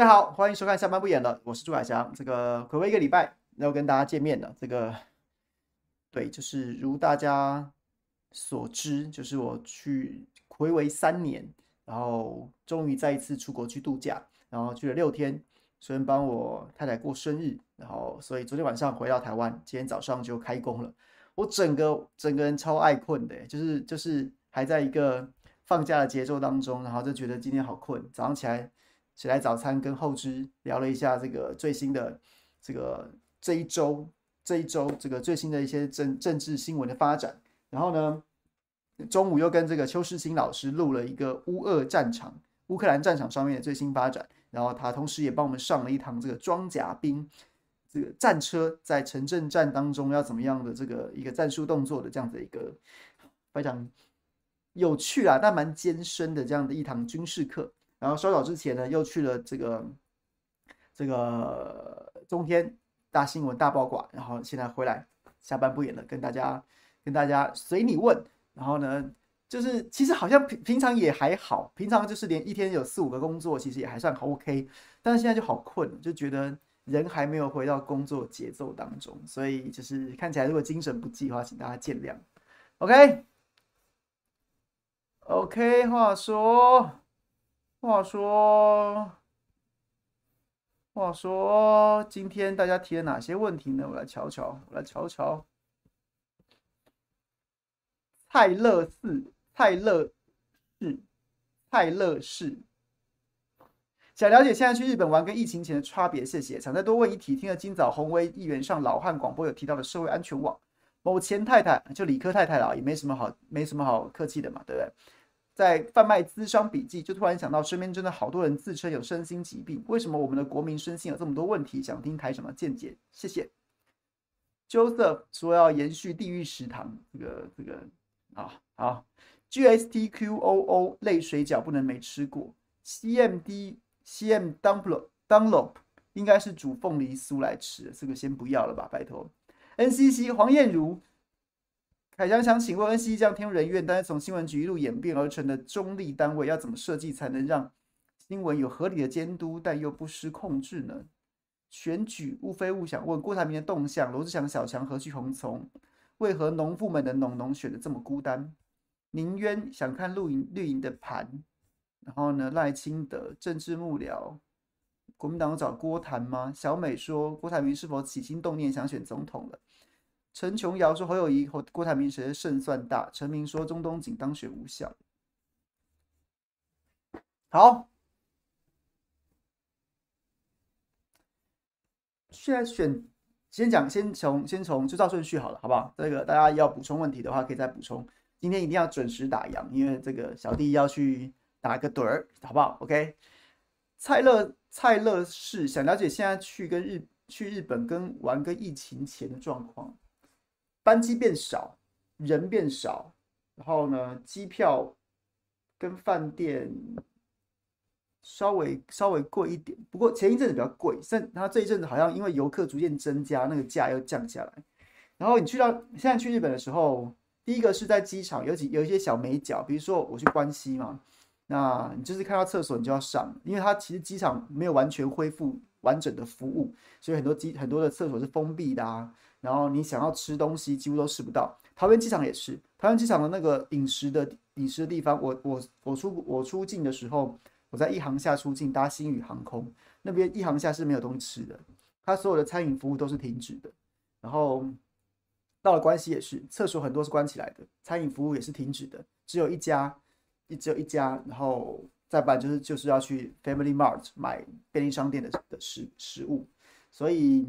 大家好，欢迎收看下班不演了，我是朱海翔。这个回归一个礼拜要跟大家见面了。这个对，就是如大家所知，就是我去回违三年，然后终于再一次出国去度假，然后去了六天，顺便帮我太太过生日，然后所以昨天晚上回到台湾，今天早上就开工了。我整个整个人超爱困的，就是就是还在一个放假的节奏当中，然后就觉得今天好困。早上起来起来早餐，跟后知聊了一下这个最新的这个这一周这一周这个最新的一些政政治新闻的发展。然后呢，中午又跟这个邱世新老师录了一个乌俄战场乌克兰战场上面的最新发展。然后他同时也帮我们上了一堂这个装甲兵。这个战车在城镇战当中要怎么样的这个一个战术动作的这样的一个非常有趣啊，但蛮艰深的这样的一堂军事课。然后稍早之前呢，又去了这个这个中天大新闻大爆卦，然后现在回来下班不演了，跟大家跟大家随你问。然后呢，就是其实好像平平常也还好，平常就是连一天有四五个工作，其实也还算 OK。但是现在就好困，就觉得。人还没有回到工作节奏当中，所以就是看起来如果精神不济的话，请大家见谅。OK，OK，话说，话说，话说，今天大家提了哪些问题呢？我来瞧瞧，我来瞧瞧。蔡乐寺，蔡乐士，蔡乐士。想了解现在去日本玩跟疫情前的差别，谢谢。想再多问一题，听了今早紘威议员上老汉广播有提到的社会安全网，某前太太就理科太太了，也没什么好没什么好客气的嘛，对不对？在贩卖咨商笔记，就突然想到身边真的好多人自称有身心疾病，为什么我们的国民身心有这么多问题？想听台长的见解，谢谢。Joseph 说要延续地狱食堂，这个这个啊好。GSTQOO 类水饺不能没吃过，CMD。C.M. Dunlo Dunlop 应该是煮凤梨酥来吃，这个先不要了吧，拜托。N.C.C. 黄燕如，凯翔想请问 N.C.C. 这样天人院，但是从新闻局一路演变而成的中立单位，要怎么设计才能让新闻有合理的监督，但又不失控制呢？选举无非物想问郭台铭的动向，罗志祥小强何去何从？为何农妇们的农农选的这么孤单？宁渊想看绿营绿营的盘。然后呢，赖清德政治幕僚，国民党找郭谈吗？小美说，郭台铭是否起心动念想选总统了？陈琼瑶说，侯友宜和郭台铭谁的胜算大？陈明说，中东锦当选无效。好，现在选，先讲，先从先从就照顺序好了，好不好？这个大家要补充问题的话，可以再补充。今天一定要准时打烊，因为这个小弟要去。打个盹儿，好不好？OK。蔡乐蔡乐是想了解现在去跟日去日本跟玩跟疫情前的状况，班机变少，人变少，然后呢，机票跟饭店稍微稍微贵一点，不过前一阵子比较贵，但然后这一阵子好像因为游客逐渐增加，那个价又降下来。然后你去到现在去日本的时候，第一个是在机场有几有一些小美角，比如说我去关西嘛。那你就是看到厕所，你就要上，因为它其实机场没有完全恢复完整的服务，所以很多机很多的厕所是封闭的啊。然后你想要吃东西，几乎都吃不到。桃园机场也是，桃园机场的那个饮食的饮食的地方，我我我出我出境的时候，我在一航下出境搭星宇航空，那边一航下是没有东西吃的，它所有的餐饮服务都是停止的。然后到了关西也是，厕所很多是关起来的，餐饮服务也是停止的，只有一家。一只有一家，然后再不然就是就是要去 Family Mart 买便利商店的的食食物，所以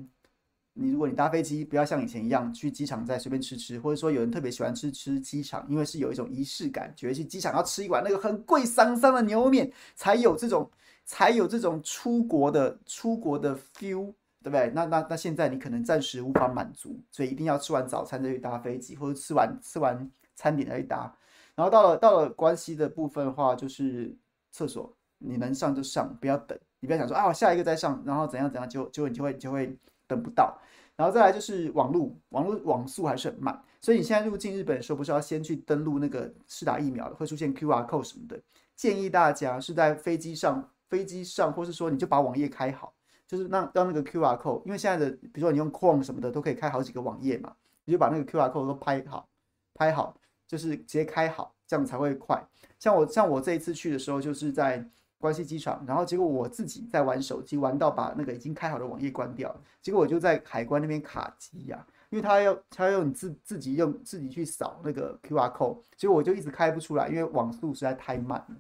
你如果你搭飞机，不要像以前一样去机场再随便吃吃，或者说有人特别喜欢吃吃机场，因为是有一种仪式感，觉得去机场要吃一碗那个很贵桑桑的牛肉面，才有这种才有这种出国的出国的 feel，对不对？那那那现在你可能暂时无法满足，所以一定要吃完早餐再去搭飞机，或者吃完吃完餐点再去搭。然后到了到了关西的部分的话，就是厕所你能上就上，不要等。你不要想说啊，我下一个再上，然后怎样怎样，就就你就会就会等不到。然后再来就是网络，网络网速还是很慢，所以你现在入境日本的时候，不是要先去登录那个施打疫苗的，会出现 QR code 什么的。建议大家是在飞机上飞机上，或是说你就把网页开好，就是让让那个 QR code，因为现在的比如说你用 Chrome 什么的都可以开好几个网页嘛，你就把那个 QR code 都拍好，拍好就是直接开好，这样才会快。像我像我这一次去的时候，就是在关西机场，然后结果我自己在玩手机，玩到把那个已经开好的网页关掉，结果我就在海关那边卡机呀、因为他要他要用你自自己用自己去扫那个 QR code，结果我就一直开不出来，因为网速实在太慢了。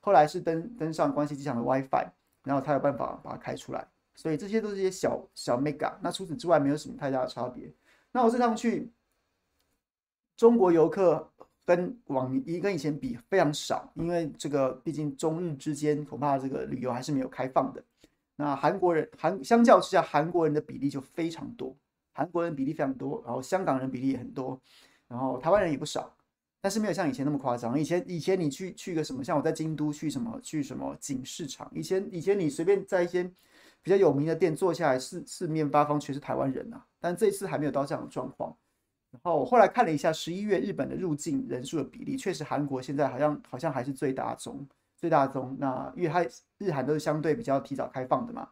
后来是登登上关西机场的 WiFi，然后才有办法把它开出来。所以这些都是一些小小 mega。那除此之外没有什么太大的差别。那我这趟去，中国游客跟往一跟以前比非常少，因为这个毕竟中日之间恐怕这个旅游还是没有开放的。那韩国人韩相较之下，韩国人的比例就非常多。韩国人比例非常多，然后香港人比例也很多，然后台湾人也不少，但是没有像以前那么夸张。以前以前你去去个什么，像我在京都去什么去什么锦市场，以前以前你随便在一些比较有名的店坐下来，四四面八方全是台湾人、啊。但这次还没有到这样的状况。然后我后来看了一下十一月日本的入境人数的比例，确实韩国现在好像好像还是最大宗最大宗。那因为它日韩都是相对比较提早开放的嘛。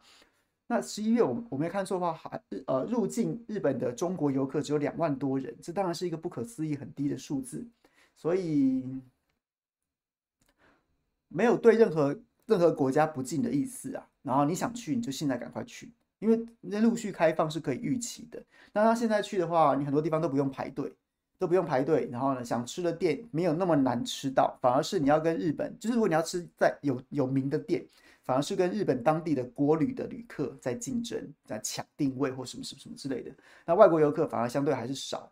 那十一月我我没看错的话，还呃入境日本的中国游客只有两万多人，这当然是一个不可思议很低的数字，所以没有对任何任何国家不敬的意思啊。然后你想去，你就现在赶快去，因为那陆续开放是可以预期的。那他现在去的话，你很多地方都不用排队，都不用排队。然后呢，想吃的店没有那么难吃到，反而是你要跟日本，就是如果你要吃在有有名的店。反而是跟日本当地的国旅的旅客在竞争，在抢定位或什么什么什么之类的。那外国游客反而相对还是少。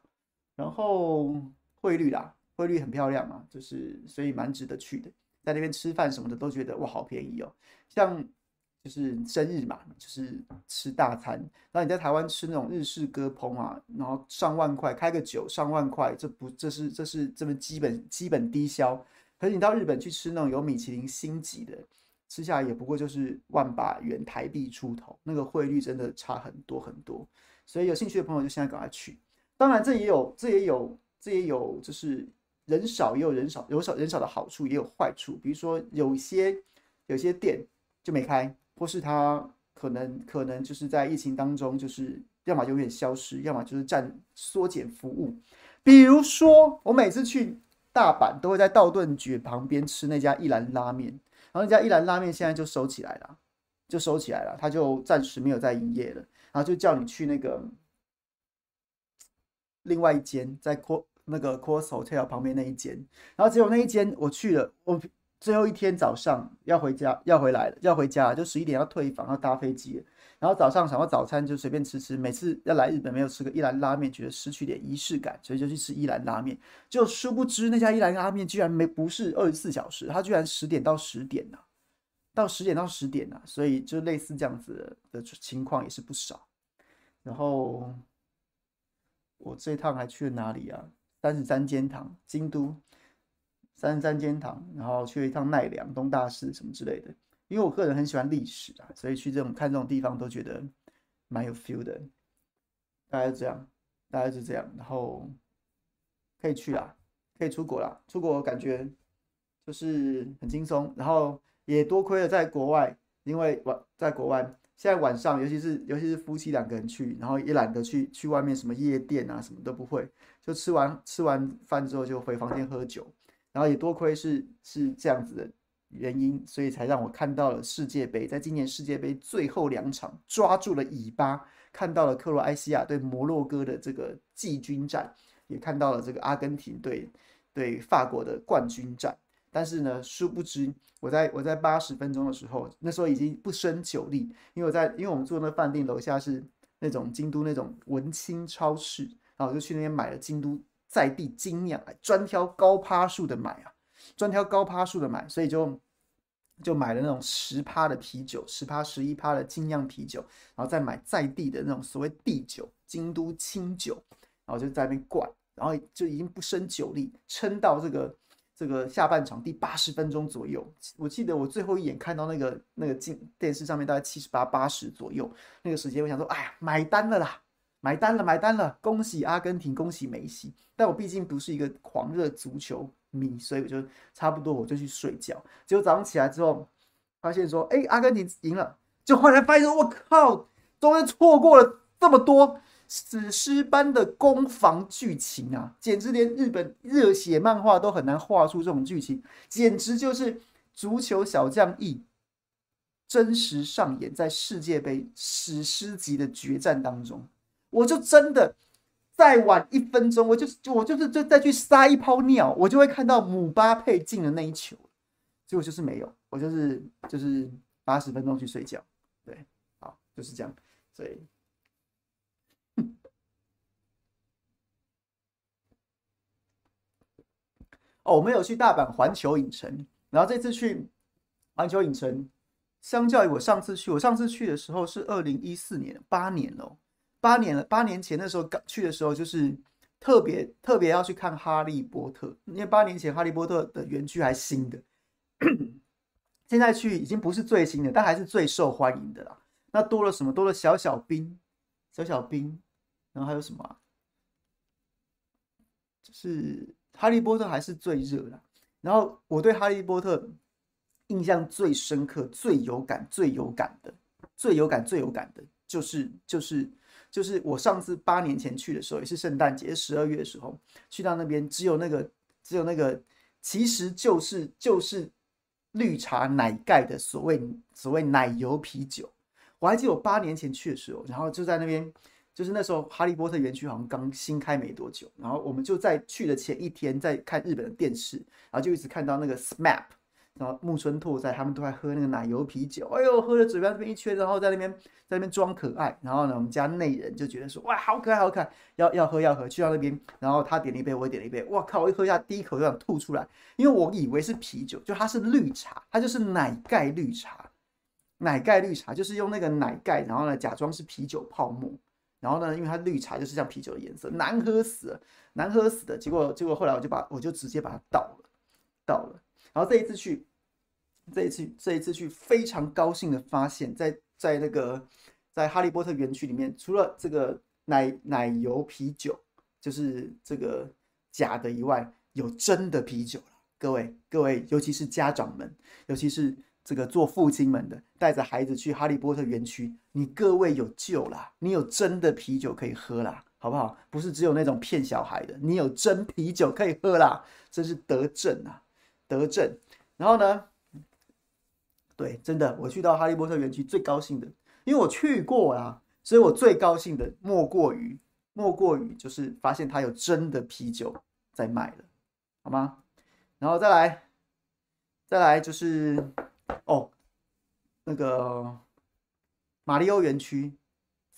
然后汇率啦，汇率很漂亮嘛，就是所以蛮值得去的。在那边吃饭什么的都觉得哇，好便宜哦。像就是生日嘛，就是吃大餐。然后你在台湾吃那种日式割烹啊，然后上万块开个酒上万块，这不这是这是这么基本基本低消。可是你到日本去吃那种有米其林星级的。吃下来也不过就是万把元台币出头，那个汇率真的差很多很多，所以有兴趣的朋友就现在赶快去。当然，这也有这也有这也有就是人少也有人少有少人少的好处，也有坏处。比如说有些有些店就没开，或是他可能可能就是在疫情当中，就是要么永远消失，要么就是暂缩减服务。比如说我每次去大阪都会在道顿堀旁边吃那家一兰拉面。然后那家一兰拉面现在就收起来了，就收起来了，他就暂时没有在营业了。然后就叫你去那个另外一间，在 Co 那个 Cross Hotel 旁边那一间。然后只有那一间我去了，我最后一天早上要回家，要回来了，要回家，就十一点要退房，要搭飞机。然后早上想要早餐就随便吃吃，每次要来日本没有吃个一兰拉面，觉得失去点仪式感，所以就去吃一兰拉面。就殊不知那家一兰拉面居然没不是二十四小时，它居然十点到十点呐、啊，到十点到十点呐、啊，所以就类似这样子的情况也是不少。然后我这趟还去了哪里啊？三十三间堂，京都三十三间堂，然后去一趟奈良东大寺什么之类的。因为我个人很喜欢历史啊，所以去这种看这种地方都觉得蛮有 feel 的。大概是这样，大概是这样，然后可以去啦，可以出国啦。出国感觉就是很轻松，然后也多亏了在国外，因为晚在国外，现在晚上尤其是尤其是夫妻两个人去，然后也懒得去去外面什么夜店啊，什么都不会，就吃完吃完饭之后就回房间喝酒，然后也多亏是是这样子的。原因，所以才让我看到了世界杯，在今年世界杯最后两场抓住了尾巴，看到了克罗埃西亚对摩洛哥的这个季军战，也看到了这个阿根廷对对法国的冠军战。但是呢，殊不知我在我在八十分钟的时候，那时候已经不胜酒力，因为我在因为我们住的那饭店楼下是那种京都那种文青超市，然后我就去那边买了京都在地精酿，专挑高趴数的买啊。专挑高趴数的买，所以就就买了那种十趴的啤酒，十趴、十一趴的精酿啤酒，然后再买在地的那种所谓地酒，京都清酒，然后就在那边灌，然后就已经不胜酒力，撑到这个这个下半场第八十分钟左右。我记得我最后一眼看到那个那个镜电视上面大概七十八、八十左右那个时间，我想说，哎呀，买单了啦，买单了，买单了，恭喜阿根廷，恭喜梅西。但我毕竟不是一个狂热足球。迷，所以我就差不多，我就去睡觉。结果早上起来之后，发现说，哎，阿根廷赢了，就后来发现说，我靠，终于错过了这么多史诗般的攻防剧情啊，简直连日本热血漫画都很难画出这种剧情，简直就是足球小将一真实上演在世界杯史诗级的决战当中，我就真的再晚一分钟，我就是我就是就再去撒一泡尿，我就会看到姆巴佩进的那一球。结果就是没有，我就是就是八十分钟去睡觉，对，好，就是这样，所以，哦，我们有去大阪环球影城，然后这次去环球影城，相较于我上次去，我上次去的时候是二零一四年，八年了，八年了，八年前的时候刚去的时候，就是特别特别要去看哈利波特，因为八年前哈利波特的园区还新的。现在去已经不是最新的，但还是最受欢迎的啦。那多了什么？多了小小兵，小小兵，然后还有什么？就是哈利波特还是最热的。然后我对哈利波特印象最深刻、最有感、最有感的、最有感、最有感的，就是就是就是我上次八年前去的时候，也是圣诞节十二月的时候去到那边，只有那个只有那个，其实就是就是。绿茶奶盖的所谓所谓奶油啤酒，我还记得我八年前去的时候，然后就在那边，就是那时候哈利波特园区好像刚新开没多久，然后我们就在去的前一天在看日本的电视，然后就一直看到那个 SMAP。然后木村拓哉他们都在喝那个奶油啤酒，哎呦，喝了嘴巴这边一圈，然后在那边在那边装可爱。然后呢，我们家内人就觉得说，哇，好可爱，好可爱，要要喝要喝。去到那边，然后他点了一杯，我也点了一杯。哇靠！我一喝下第一口就想吐出来，因为我以为是啤酒，就它是绿茶，它就是奶盖绿茶。奶盖绿茶就是用那个奶盖，然后呢假装是啤酒泡沫，然后呢，因为它绿茶就是像啤酒的颜色，难喝死了，难喝死的。结果结果后来我就把我就直接把它倒了，倒了。然后这一次去，这一次这一次去非常高兴的发现，在在那个在哈利波特园区里面，除了这个奶奶油啤酒就是这个假的以外，有真的啤酒。各位各位，尤其是家长们，尤其是这个做父亲们的，带着孩子去哈利波特园区，你各位有救啦，你有真的啤酒可以喝啦，好不好？不是只有那种骗小孩的，你有真啤酒可以喝啦，真是得正啊！得政，然后呢？对，真的，我去到哈利波特园区最高兴的，因为我去过啊，所以我最高兴的莫过于莫过于就是发现他有真的啤酒在卖了，好吗？然后再来，再来就是哦，那个马里奥园区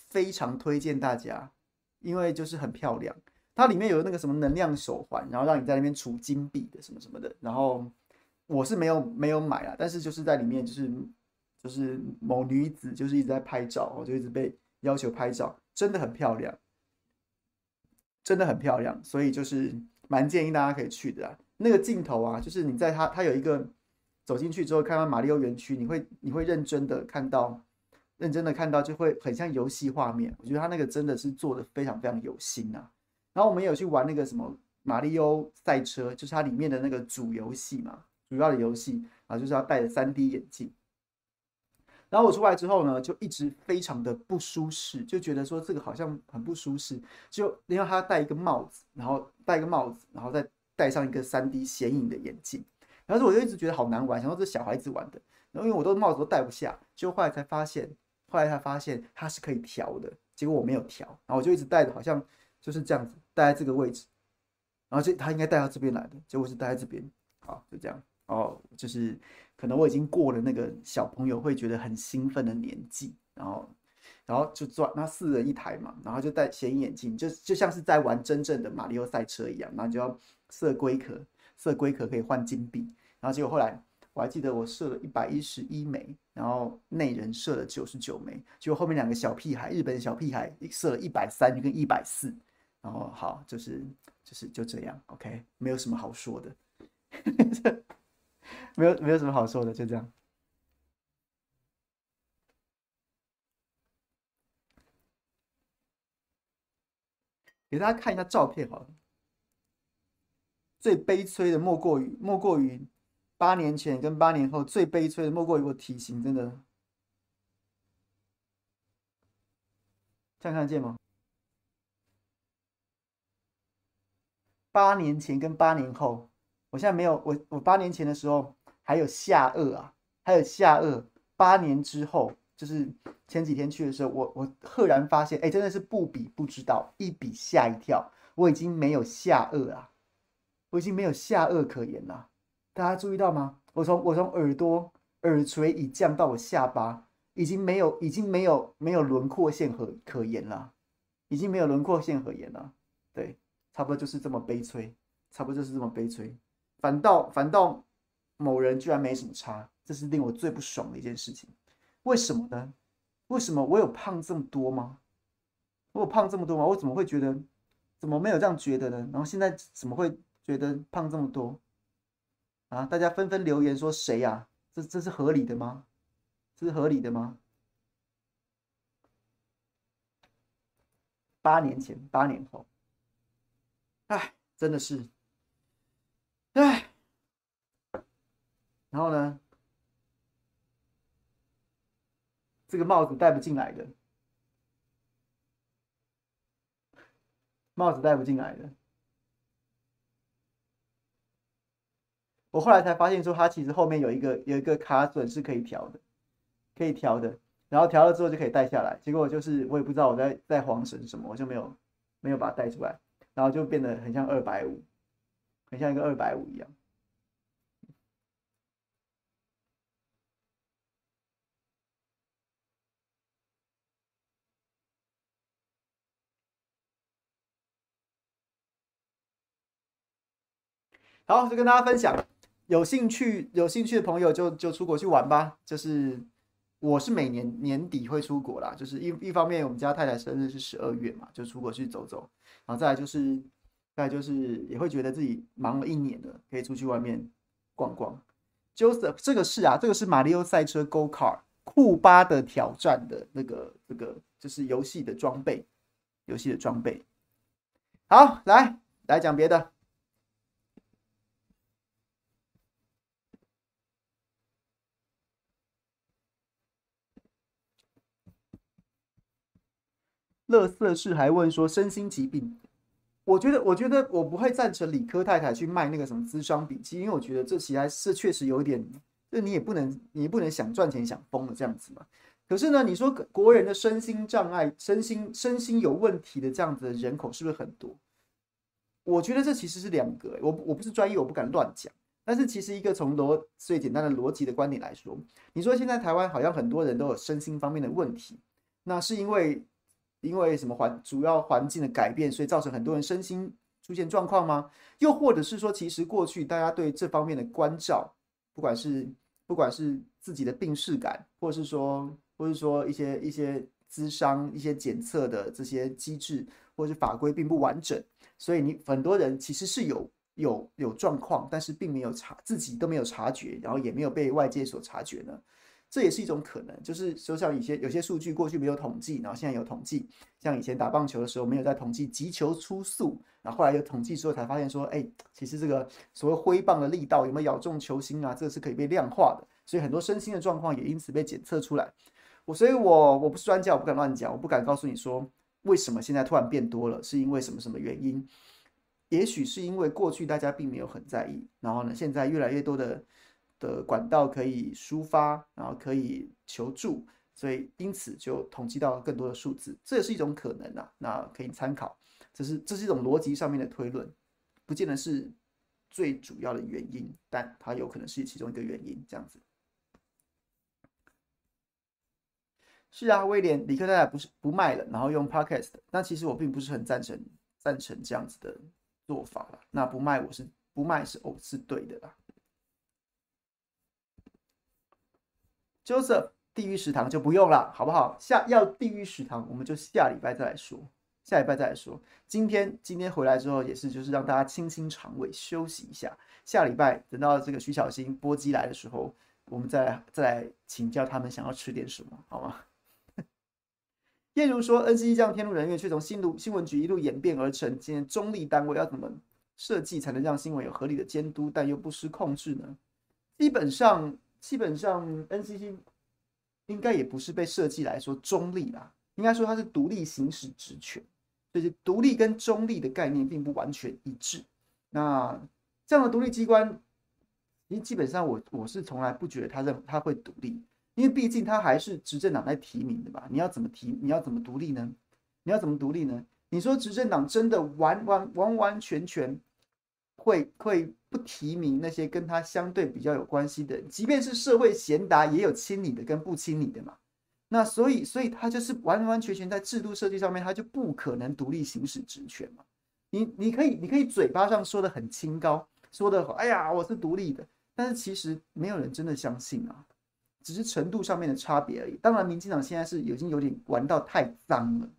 非常推荐大家，因为就是很漂亮。它里面有那个什么能量手环，然后让你在那边储金币的什么什么的。然后我是没有没有买啊，但是就是在里面就是就是某女子就是一直在拍照，我就一直被要求拍照，真的很漂亮，真的很漂亮，所以就是蛮建议大家可以去的啊。那个镜头啊，就是你在它它有一个走进去之后看到马里奥园区，你会你会认真的看到，认真的看到就会很像游戏画面。我觉得它那个真的是做的非常非常有心啊。然后我们也有去玩那个什么马里奥赛车，就是它里面的那个主游戏嘛，主要的游戏啊，就是要戴着 3D 眼镜。然后我出来之后呢，就一直非常的不舒适，就觉得说这个好像很不舒适。就因为他戴一个帽子，然后戴一个帽子，然后再戴上一个 3D 显影的眼镜，然后我就一直觉得好难玩，想说这小孩子玩的。然后因为我都帽子都戴不下，就后来才发现，后来才发现它是可以调的，结果我没有调，然后我就一直戴着，好像就是这样子。待在这个位置，然后这他应该带到这边来的，结果是待在这边，好，就这样，哦，就是可能我已经过了那个小朋友会觉得很兴奋的年纪，然后，然后就坐那四人一台嘛，然后就戴显影眼镜，就就像是在玩真正的马里奥赛车一样，然后就要设龟壳，设龟壳可以换金币，然后结果后来我还记得我设了一百一十一枚，然后内人设了九十九枚，结果后面两个小屁孩，日本小屁孩设了一百三跟一百四。然后好，就是就是就这样，OK，没有什么好说的，没有没有什么好说的，就这样。给大家看一下照片好了。最悲催的莫过于莫过于八年前跟八年后最悲催的，莫过于我体型真的，这样看得见吗？八年前跟八年后，我现在没有我我八年前的时候还有下颚啊，还有下颚。八年之后，就是前几天去的时候，我我赫然发现，哎，真的是不比不知道，一比吓一跳，我已经没有下颚啊，我已经没有下颚可言了。大家注意到吗？我从我从耳朵耳垂已降到我下巴，已经没有已经没有没有轮廓线可可言了，已经没有轮廓线可言了。对，差不多就是这么悲催，差不多就是这么悲催。反倒反倒某人居然没什么差。这是令我最不爽的一件事情，为什么呢？为什么我有胖这么多吗？我有胖这么多吗？我怎么会觉得，怎么没有这样觉得呢？然后现在怎么会觉得胖这么多？啊！大家纷纷留言说谁呀？这这是合理的吗？这是合理的吗？八年前，八年后，哎，真的是，哎，然后呢？这个帽子戴不进来的，帽子戴不进来的。我后来才发现说，它其实后面有一个有一个卡榫是可以调的，可以调的。然后调了之后就可以戴下来。结果就是我也不知道我在在慌神什么，我就没有没有把它戴出来，然后就变得很像二百五，很像一个二百五一样。好，就跟大家分享，有兴趣有兴趣的朋友就就出国去玩吧。就是我是每年年底会出国啦，就是一一方面我们家太太生日是十二月嘛，就出国去走走。然后再来就是再来就是也会觉得自己忙了一年了，可以出去外面逛逛。Joseph，这个是啊，这个是马里奥赛车 Go Kart 库巴的挑战的那个这个就是游戏的装备，游戏的装备。好，来来讲别的。乐色是还问说身心疾病，我觉得，我觉得我不会赞成理科太太去卖那个什么咨商笔记，因为我觉得这其实是确实有点，就你也不能，你也不能想赚钱想疯了这样子嘛。可是呢，你说国人的身心障碍、身心身心有问题的这样子的人口是不是很多？我觉得这其实是两个，我我不是专业，我不敢乱讲。但是其实一个从逻最简单的逻辑的观点来说，你说现在台湾好像很多人都有身心方面的问题，那是因为。因为什么环主要环境的改变，所以造成很多人身心出现状况吗？又或者是说，其实过去大家对这方面的关照，不管是不管是自己的病识感，或是说，或是说一些一些咨商、一些检测的这些机制，或是法规并不完整，所以你很多人其实是有有有状况，但是并没有察自己都没有察觉，然后也没有被外界所察觉呢。这也是一种可能，就是就像一些有些数据过去没有统计，然后现在有统计，像以前打棒球的时候没有在统计击球出速，然后后来有统计之后才发现说，哎，其实这个所谓挥棒的力道有没有咬中球心啊，这个是可以被量化的，所以很多身心的状况也因此被检测出来。我所以，我我不是专家，我不敢乱讲，我不敢告诉你说为什么现在突然变多了，是因为什么什么原因？也许是因为过去大家并没有很在意，然后呢，现在越来越多的。的管道可以抒发，然后可以求助，所以因此就统计到更多的数字，这也是一种可能啊。那可以参考，这是这是一种逻辑上面的推论，不见得是最主要的原因，但它有可能是其中一个原因。这样子是啊，威廉，理科太太不是不卖了，然后用 Podcast，但其实我并不是很赞成赞成这样子的做法了。那不卖我是不卖是哦是对的啦。Joseph，地狱食堂就不用了，好不好？下要地狱食堂，我们就下礼拜再来说，下礼拜再来说。今天今天回来之后也是，就是让大家清清肠胃，休息一下。下礼拜等到这个徐小新波基来的时候，我们再来再来请教他们想要吃点什么，好吗？叶如说，NCC 这样天怒人怨，却从新路新闻局一路演变而成，今天中立单位要怎么设计才能让新闻有合理的监督，但又不失控制呢？基本上基本上 NCC 应该也不是被设计来说中立啦，应该说它是独立行使职权，就是独立跟中立的概念并不完全一致。那这样的独立机关，因基本上我我是从来不觉得他认他会独立，因为毕竟他还是执政党在提名的吧？你要怎么提？你要怎么独立呢？你要怎么独立呢？你说执政党真的完完完完全全会会不提名那些跟他相对比较有关系的，即便是社会贤达，也有亲你的跟不亲你的嘛。那所以所以他就是完完全全在制度设计上面，他就不可能独立行使职权嘛。你你可以你可以嘴巴上说的很清高，说的哎呀我是独立的，但是其实没有人真的相信啊，只是程度上面的差别而已。当然，民进党现在是已经有点玩到太脏了，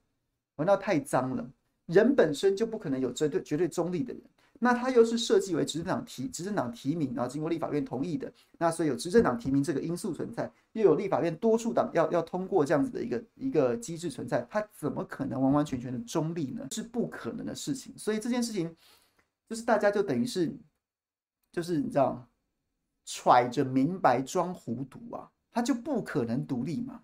玩到太脏了。人本身就不可能有绝对绝对中立的人，那他又是设计为执政党提执政党提名，然后经过立法院同意的，那所以有执政党提名这个因素存在，又有立法院多数党要要通过这样子的一个一个机制存在，他怎么可能完完全全的中立呢？是不可能的事情。所以这件事情就是大家就等于是，就是你知道，揣着明白装糊涂啊，他就不可能独立嘛。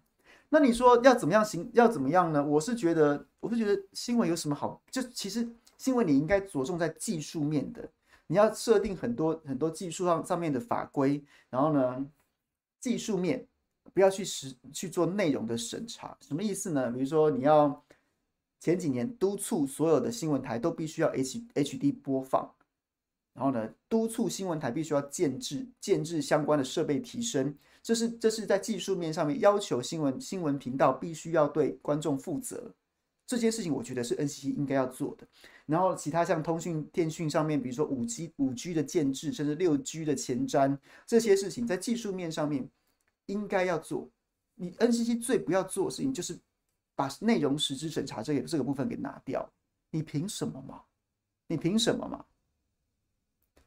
那你说要怎么样行？要怎么样呢？我是觉得，我是觉得新闻有什么好？就其实新闻你应该着重在技术面的，你要设定很多很多技术上上面的法规，然后呢，技术面不要去实去做内容的审查。什么意思呢？比如说你要前几年督促所有的新闻台都必须要 H HD 播放。然后呢，督促新闻台必须要建置建置相关的设备提升，这是这是在技术面上面要求新闻新闻频道必须要对观众负责，这件事情我觉得是 NCC 应该要做的。然后其他像通讯电讯上面，比如说五 G 五 G 的建置，甚至六 G 的前瞻这些事情，在技术面上面应该要做。你 NCC 最不要做的事情就是把内容实质审查这个这个部分给拿掉，你凭什么嘛？你凭什么嘛？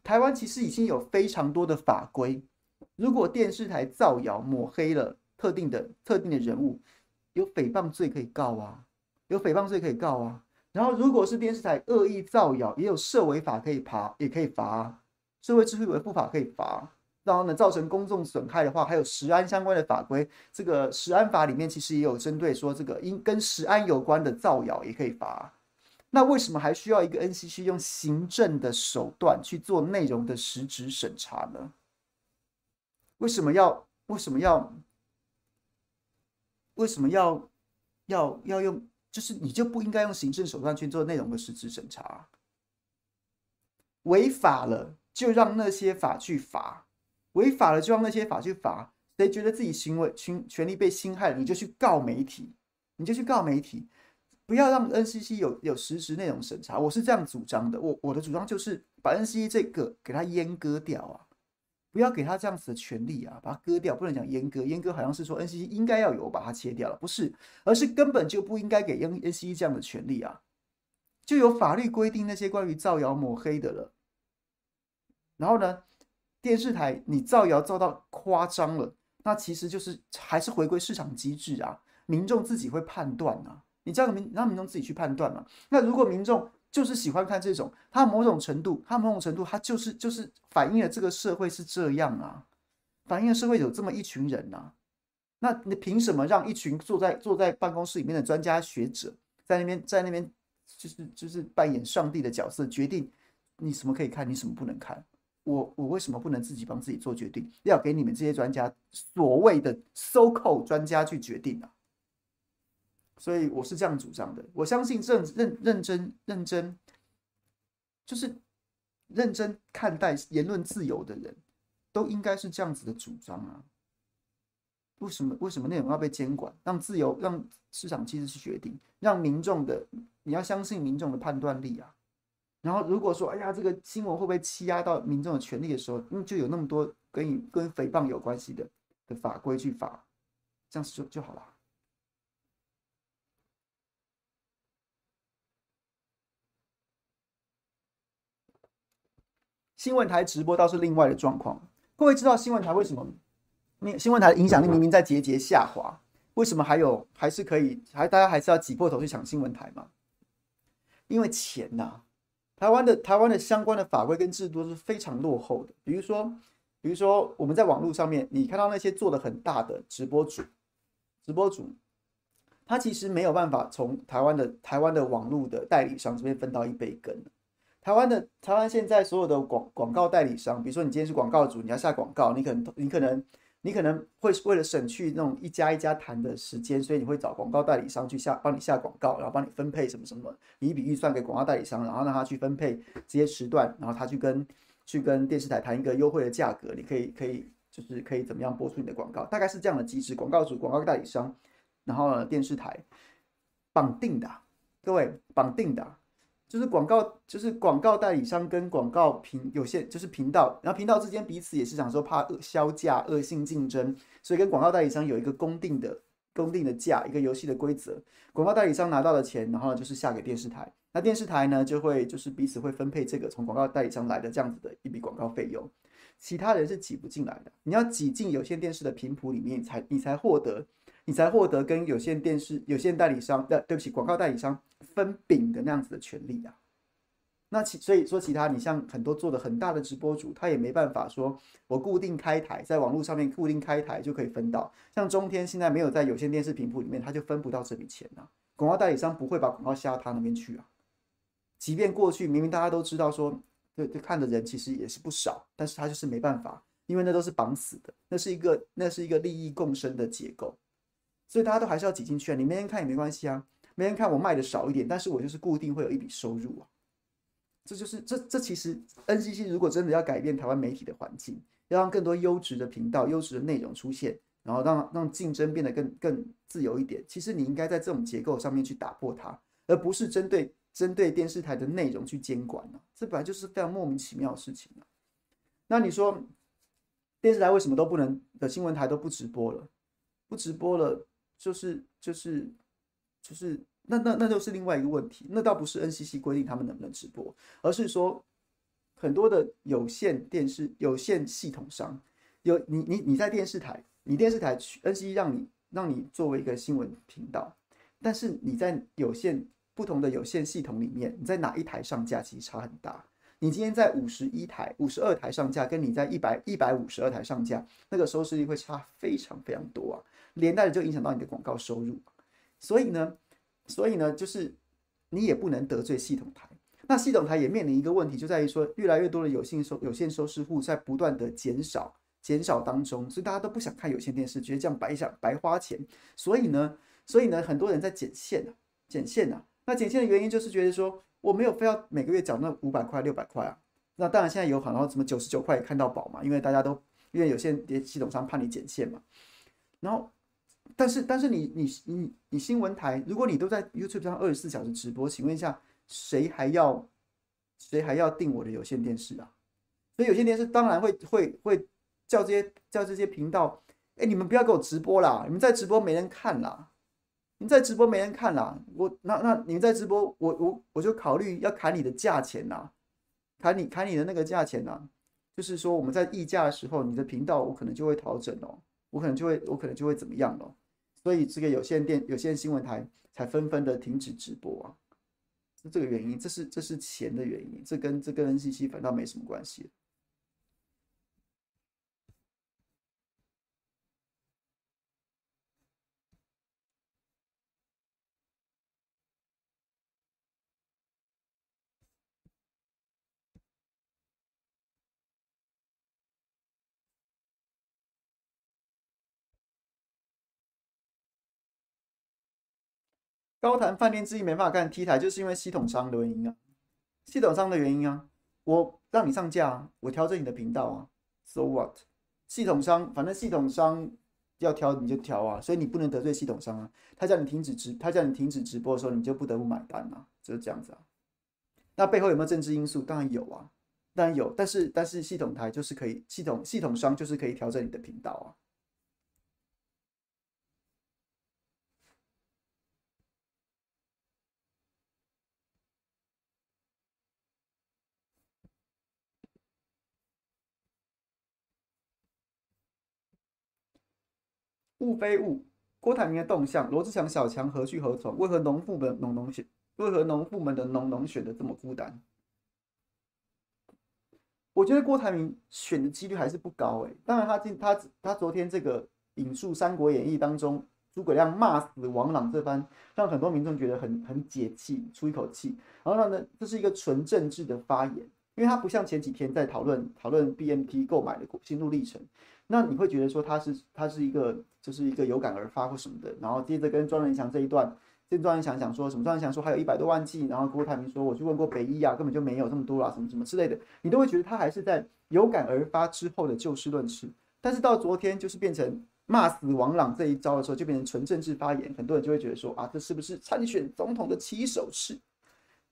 台湾其实已经有非常多的法规，如果电视台造谣抹黑了特定的特定的人物，有诽谤罪可以告啊，有诽谤罪可以告啊。然后如果是电视台恶意造谣，也有社违法可以罚，也可以罚啊，社会秩序维护法可以罚。然后呢，造成公众损害的话，还有食安相关的法规，这个食安法里面其实也有针对说这个因跟食安有关的造谣也可以罚。那为什么还需要一个 NCC 用行政的手段去做内容的实质审查呢？为什么要为什么要为什么要要要用？就是你就不应该用行政手段去做内容的实质审查？违法了就让那些法去罚，违法了就让那些法去罚。谁觉得自己行为权权利被侵害了，你就去告媒体，你就去告媒体。不要让 NCC 有有实质内容审查，我是这样主张的。我我的主张就是把 NCC 这个给它阉割掉啊，不要给他这样子的权利啊，把它割掉。不能讲阉割，阉割好像是说 NCC 应该要有，把它切掉了，不是，而是根本就不应该给 N NCC 这样的权利啊。就有法律规定那些关于造谣抹黑的了。然后呢，电视台你造谣造到夸张了，那其实就是还是回归市场机制啊，民众自己会判断啊。你这样民让民众自己去判断嘛？那如果民众就是喜欢看这种，他某种程度，他某种程度，他就是就是反映了这个社会是这样啊，反映了社会有这么一群人呐、啊。那你凭什么让一群坐在坐在办公室里面的专家学者在那边在那边就是就是扮演上帝的角色，决定你什么可以看，你什么不能看？我我为什么不能自己帮自己做决定？要给你们这些专家所谓的收口专家去决定啊？所以我是这样主张的，我相信认认认真认真，就是认真看待言论自由的人，都应该是这样子的主张啊。为什么为什么内容要被监管？让自由让市场机制去决定，让民众的你要相信民众的判断力啊。然后如果说哎呀这个新闻会不会欺压到民众的权利的时候，嗯，就有那么多跟你跟诽谤有关系的的法规去罚，这样子就就好了。新闻台直播倒是另外的状况。各位知道新闻台为什么？新闻台的影响力明明在节节下滑，为什么还有还是可以还大家还是要挤破头去抢新闻台吗？因为钱呐、台湾的台湾的相关的法规跟制度是非常落后的。比如说，比如说我们在网络上面，你看到那些做的很大的直播主，直播主，他其实没有办法从台湾的台湾的网络的代理商这边分到一杯羹。台湾的台湾现在所有的广广告代理商，比如说你今天是广告主，你要下广告，你可能你可能你可能会为了省去那种一家一家谈的时间，所以你会找广告代理商去下帮你下广告，然后帮你分配什么什么，你一笔预算给广告代理商，然后让他去分配这些时段，然后他去跟去跟电视台谈一个优惠的价格，你可以可以就是可以怎么样播出你的广告，大概是这样的机制。广告主、广告代理商，然后呢电视台绑定的，各位绑定的。就是广告，就是广告代理商跟广告频有限，就是频道，然后频道之间彼此也是想说怕恶削价、恶性竞争，所以跟广告代理商有一个公定的、公定的价，一个游戏的规则。广告代理商拿到的钱，然后就是下给电视台，那电视台呢就会就是彼此会分配这个从广告代理商来的这样子的一笔广告费用，其他人是挤不进来的。你要挤进有线电视的频谱里面，才你才获得。你才获得跟有线电视、有线代理商的，对不起，广告代理商分饼的那样子的权利啊。那其所以说，其他你像很多做的很大的直播主，他也没办法说，我固定开台，在网络上面固定开台就可以分到。像中天现在没有在有线电视频谱里面，他就分不到这笔钱啊。广告代理商不会把广告下到他那边去啊。即便过去明明大家都知道说，对对，看的人其实也是不少，但是他就是没办法，因为那都是绑死的，那是一个那是一个利益共生的结构。所以大家都还是要挤进去啊！你没人看也没关系啊，没人看我卖的少一点，但是我就是固定会有一笔收入啊。这就是这这其实 NCC 如果真的要改变台湾媒体的环境，要让更多优质的频道、优质的内容出现，然后让让竞争变得更更自由一点，其实你应该在这种结构上面去打破它，而不是针对针对电视台的内容去监管啊。这本来就是非常莫名其妙的事情啊。那你说电视台为什么都不能的新闻台都不直播了？不直播了？就是就是就是那那那就是另外一个问题，那倒不是 NCC 规定他们能不能直播，而是说很多的有线电视有线系统商有你你你在电视台，你电视台去 NCC 让你让你作为一个新闻频道，但是你在有线不同的有线系统里面，你在哪一台上架其实差很大。你今天在五十一台、五十二台上架，跟你在一百一百五十二台上架，那个收视率会差非常非常多啊。连带的就影响到你的广告收入，所以呢，所以呢，就是你也不能得罪系统台。那系统台也面临一个问题，就在于说，越来越多的有线收有线收视户在不断的减少减少当中，所以大家都不想看有线电视，觉得这样白想白花钱。所以呢，所以呢，很多人在剪线啊，剪线啊。那剪线的原因就是觉得说，我没有非要每个月缴那五百块六百块啊。那当然现在有很多什么九十九块也看到饱嘛，因为大家都因为有线电系统商怕你剪线嘛，然后。但是，但是你你你你新闻台，如果你都在 YouTube 上二十四小时直播，请问一下，谁还要谁还要订我的有线电视啊？所以有线电视当然会会会叫这些叫这些频道，哎，你们不要给我直播啦，你们在直播没人看啦，你在直播没人看啦，我那那你们在直播，我我我就考虑要砍你的价钱呐，砍你砍你的那个价钱呐，就是说我们在议价的时候，你的频道我可能就会调整哦。我可能就会，我可能就会怎么样了，所以这个有线电、有线新闻台才纷纷的停止直播啊，是这个原因，这是这是钱的原因，这跟这跟 NCC 反倒没什么关系。高谈饭店之意没办法干 T 台，就是因为系统商的原因啊，系统商的原因啊，我让你上架啊，我调整你的频道啊，So what？系统商反正系统商要调你就调啊，所以你不能得罪系统商啊，他叫你停止直，他叫你停止直播的时候，你就不得不买单啊，就是这样子啊。那背后有没有政治因素？当然有啊，当然有，但是但是系统台就是可以，系统系统商就是可以调整你的频道啊。物非物，郭台铭的动向，罗志祥、小强何去何从？为何农妇们农农选？为何农妇们的农农选的这么孤单？我觉得郭台铭选的几率还是不高诶。当然他今他他昨天这个引述《三国演义》当中诸葛亮骂死王朗这番，让很多民众觉得很很解气，出一口气。然后呢，这是一个纯政治的发言，因为他不像前几天在讨论讨论 BMT 购买的心路历程。那你会觉得说他是他是一个就是一个有感而发或什么的，然后接着跟庄人祥这一段，跟庄人祥讲说什么？庄人祥说还有一百多万剂，然后郭台铭说我去问过北医啊，根本就没有这么多啦，什么什么之类的，你都会觉得他还是在有感而发之后的就事论事。但是到昨天就是变成骂死王朗这一招的时候，就变成纯政治发言，很多人就会觉得说啊，这是不是参选总统的起手式？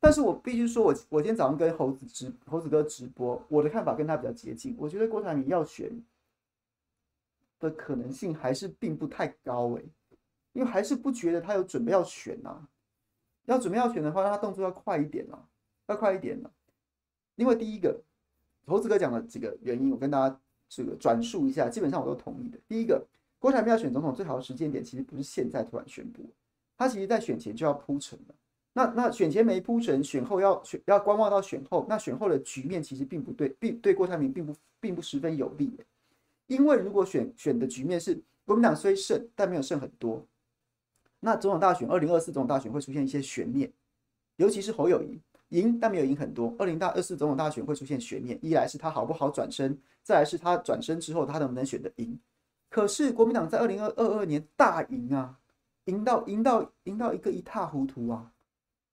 但是我必须说我，我今天早上跟猴子直猴子哥直播，我的看法跟他比较接近，我觉得郭台铭要选。的可能性还是并不太高诶，因为还是不觉得他有准备要选呐。要准备要选的话，他动作要快一点啊，要快一点了。因为第一个，猴子哥讲的几个原因，我跟大家这个转述一下，基本上我都同意的。第一个，郭台铭要选总统最好的时间点，其实不是现在突然宣布，他其实在选前就要铺陈了。那那选前没铺陈，选后要选要观望到选后，那选后的局面其实并不对，并对郭台铭并不并不十分有利。因为如果选选的局面是国民党虽胜，但没有胜很多，那总统大选二零二四总统大选会出现一些悬念，尤其是侯友宜赢但没有赢很多。二零大二四总统大选会出现悬念，一来是他好不好转身，再来是他转身之后他能不能选得赢。可是国民党在二零二二二年大赢啊，赢到赢到赢到一个一塌糊涂啊，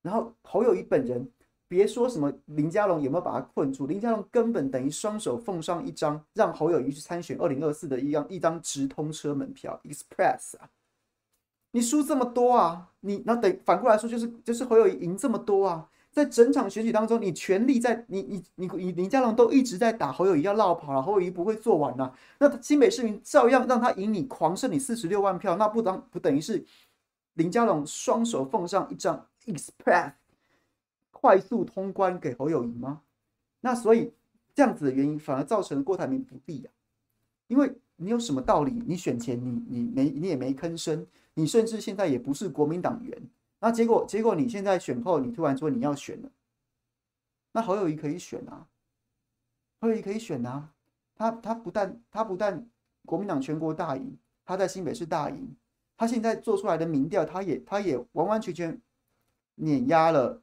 然后侯友谊本人。别说什么林佳龙有没有把他困住，林佳龙根本等于双手奉上一张让侯友谊去参选二零二四的一张一张直通车门票，Express 啊！你输这么多啊，你那等反过来说就是就是侯友谊赢这么多啊，在整场选举当中，你全力在你你你你林佳龙都一直在打侯友谊要落跑了，侯友谊不会做完呐，那新北市民照样让他赢你狂胜你四十六万票，那不当不等于是林佳龙双手奉上一张 Express？快速通关给侯友宜吗？那所以这样子的原因反而造成了郭台铭不利啊，因为你有什么道理？你选前你你没你也没吭声，你甚至现在也不是国民党员，那结果结果你现在选后你突然说你要选了，那侯友宜可以选啊，侯友宜可以选啊，他他不但他不但国民党全国大赢，他在新北市大赢，他现在做出来的民调，他也他也完完全全碾压了。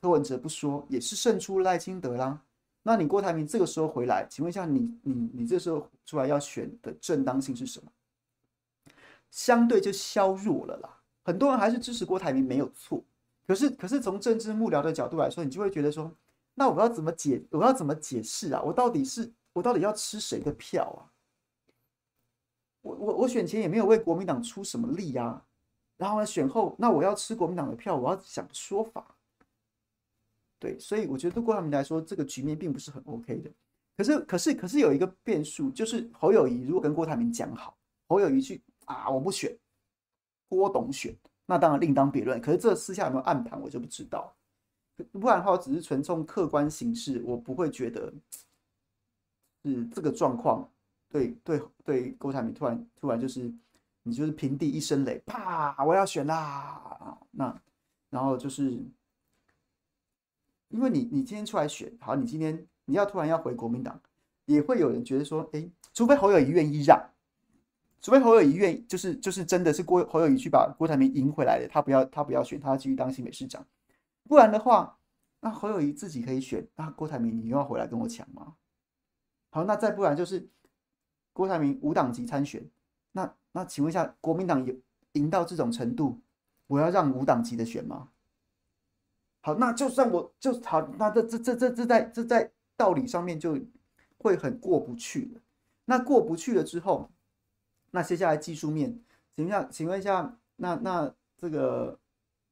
柯文哲不说，也是胜出赖清德啦。那你郭台铭这个时候回来，请问一下你，你你这时候出来要选的正当性是什么？相对就削弱了啦。很多人还是支持郭台铭没有错，可是可是从政治幕僚的角度来说，你就会觉得说，那我要怎么解？我要怎么解释啊？我到底是我到底要吃谁的票啊？我我我选前也没有为国民党出什么力啊，然后呢选后，那我要吃国民党的票，我要想说法。对，所以我觉得对郭台铭来说，这个局面并不是很 OK 的。可是，可是，可是有一个变数，就是侯友谊如果跟郭台铭讲好，侯友谊去啊，我不选，郭董选，那当然另当别论。可是这私下有没有暗盘，我就不知道。不然的话，我只是纯从客观形势，我不会觉得是这个状况。对对对，郭台铭突然突然就是你就是平地一声雷，啪，我要选啦！那然后就是。因为你你今天出来选，好，你今天你要突然要回国民党，也会有人觉得说，哎，除非侯友谊愿意让，除非侯友谊愿意，就是就是真的是郭侯友谊去把郭台铭赢回来的，他不要他不要选，他继续当新北市长，不然的话，那侯友谊自己可以选，那郭台铭你又要回来跟我抢吗？好，那再不然就是郭台铭无党籍参选，那请问一下，国民党有赢到这种程度，我要让无党籍的选吗？好，那就算我就好，那这这这这这在这在道理上面就会很过不去了。那过不去了之后，那接下来技术面，请问一下，请问一下，那那这个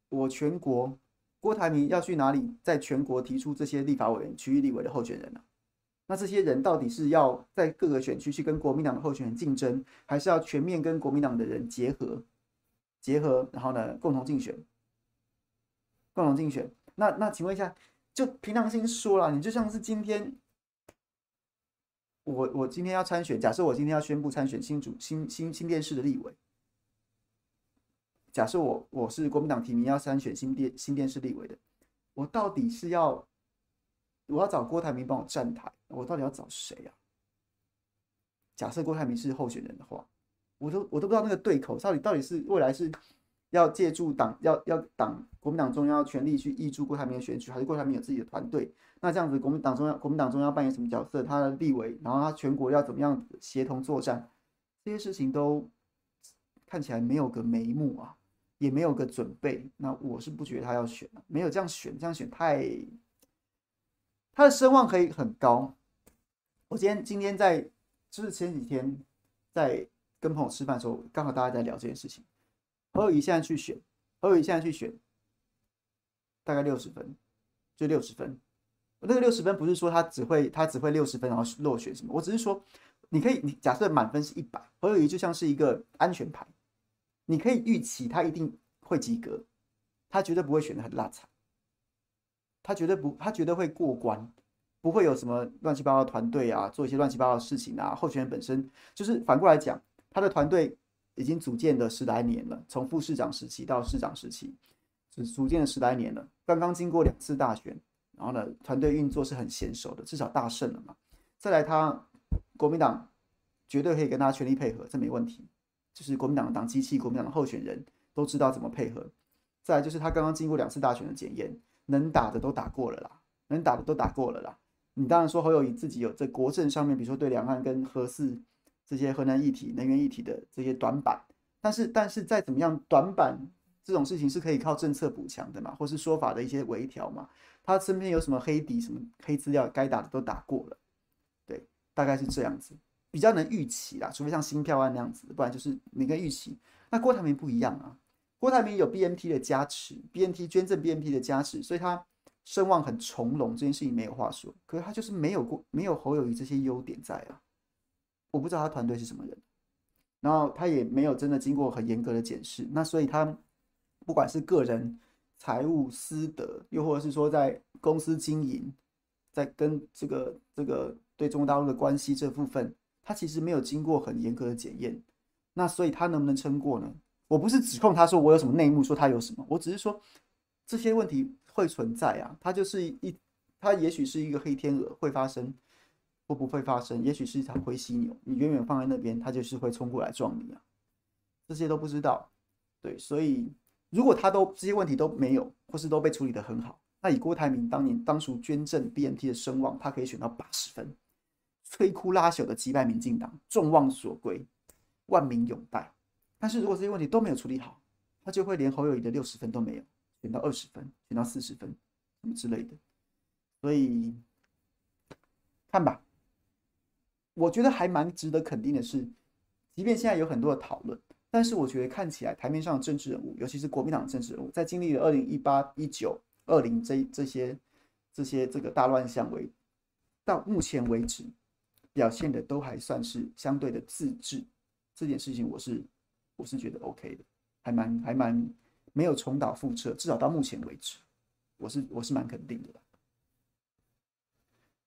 我全国郭台铭要去哪里，在全国提出这些立法委员、区域立委的候选人呢？那这些人到底是要在各个选区去跟国民党的候选人竞争，还是要全面跟国民党的人结合？结合，然后呢，共同竞选，共同竞选。那那请问一下，就凭良心说了，你就像是今天，我我今天要参选，假设我今天要宣布参选新主新新新电视的立委，假设我我是国民党提名要参选新电新电视立委的，我到底是要我要找郭台铭帮我站台，我到底要找谁啊？假设郭台铭是候选人的话，我都我都不知道那个对口到底到底是未来是要借助党要要党国民党中央全力去挹注郭台铭的选举，还是郭台铭有自己的团队？那这样子国民党中央国民党中央扮演什么角色？他的立委，然后他全国要怎么样协同作战？这些事情都看起来没有个眉目啊，也没有个准备。那我是不觉得他要选，没有这样选，这样选太他的声望可以很高。我今天今天在。就是前几天在跟朋友吃饭的时候，刚好大家在聊这件事情。侯友宜现在去选，侯友宜现在去选，大概六十分，就六十分。那个六十分不是说他只会他只会六十分然后落选什么，我只是说你可以你假设满分是一百，侯友宜就像是一个安全牌，你可以预期他一定会及格，他绝对不会选的很落差，他绝对不他绝对会过关。不会有什么乱七八糟团队啊，做一些乱七八糟的事情啊。候选人本身就是反过来讲，他的团队已经组建了十来年了，从副市长时期到市长时期，是组建了十来年了。刚刚经过两次大选，然后呢，团队运作是很娴熟的，至少大胜了嘛。再来，他国民党绝对可以跟他全力配合，这没问题。就是国民党的党机器，国民党的候选人都知道怎么配合。再来就是他刚刚经过两次大选的检验，能打的都打过了啦，能打的都打过了啦。你当然说侯友宜自己有在国政上面，比如说对两岸跟核四这些核能议题、能源议题的这些短板，但是但是再怎么样，短板这种事情是可以靠政策补强的嘛，或是说法的一些微调嘛。他身边有什么黑底、什么黑资料，该打的都打过了，对，大概是这样子，比较能预期啦。除非像新票案那样子，不然就是你跟预期。那郭台铭不一样啊，郭台铭有 BNT 的加持，BNT 捐赠 BNT 的加持，所以他。声望很从容，这件事情没有话说。可是他就是没有过，没有侯友谊这些优点在啊。我不知道他团队是什么人，然后他也没有真的经过很严格的检视。那所以他不管是个人财务私德，又或者是说在公司经营，在跟这个这个对中国大陆的关系这部分，他其实没有经过很严格的检验。那所以他能不能撑过呢？我不是指控他说我有什么内幕，说他有什么，我只是说这些问题。会存在啊，它就是一，它也许是一个黑天鹅，会发生或不会发生，也许是一场灰犀牛，你远远放在那边，它就是会冲过来撞你啊，这些都不知道，对，所以如果他都这些问题都没有，或是都被处理得很好，那以郭台铭当年当初捐赠 BNT 的声望，他可以选到八十分，摧枯拉朽的击败民进党，众望所归，万民拥戴。但是如果这些问题都没有处理好，他就会连侯友宜的六十分都没有。选到二十分，选到四十分，什么之类的，所以看吧。我觉得还蛮值得肯定的是，即便现在有很多的讨论，但是我觉得看起来台面上的政治人物，尤其是国民党政治人物，在经历了二零一八、一九、二零这这些这些这个大乱象为到目前为止表现的都还算是相对的自治。这件事情我是我是觉得 OK 的，还蛮还蛮。没有重蹈覆辙，至少到目前为止，我是我是蛮肯定的。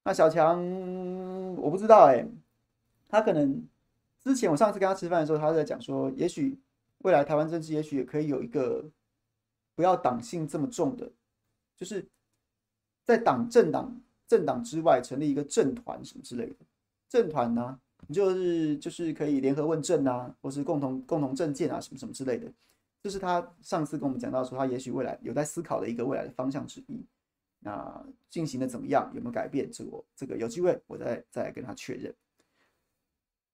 那小强，我不知道哎、他可能之前我上次跟他吃饭的时候，他在讲说，也许未来台湾政治也许也可以有一个不要党性这么重的，就是在党政党政党之外成立一个政团什么之类的，政团呢，你就是就是可以联合问政啊，或是共同共同政见啊，什么什么之类的。这是他上次跟我们讲到说，他也许未来有在思考的一个未来的方向之一。那进行的怎么样？有没有改变？这个这个有机会我再再来跟他确认。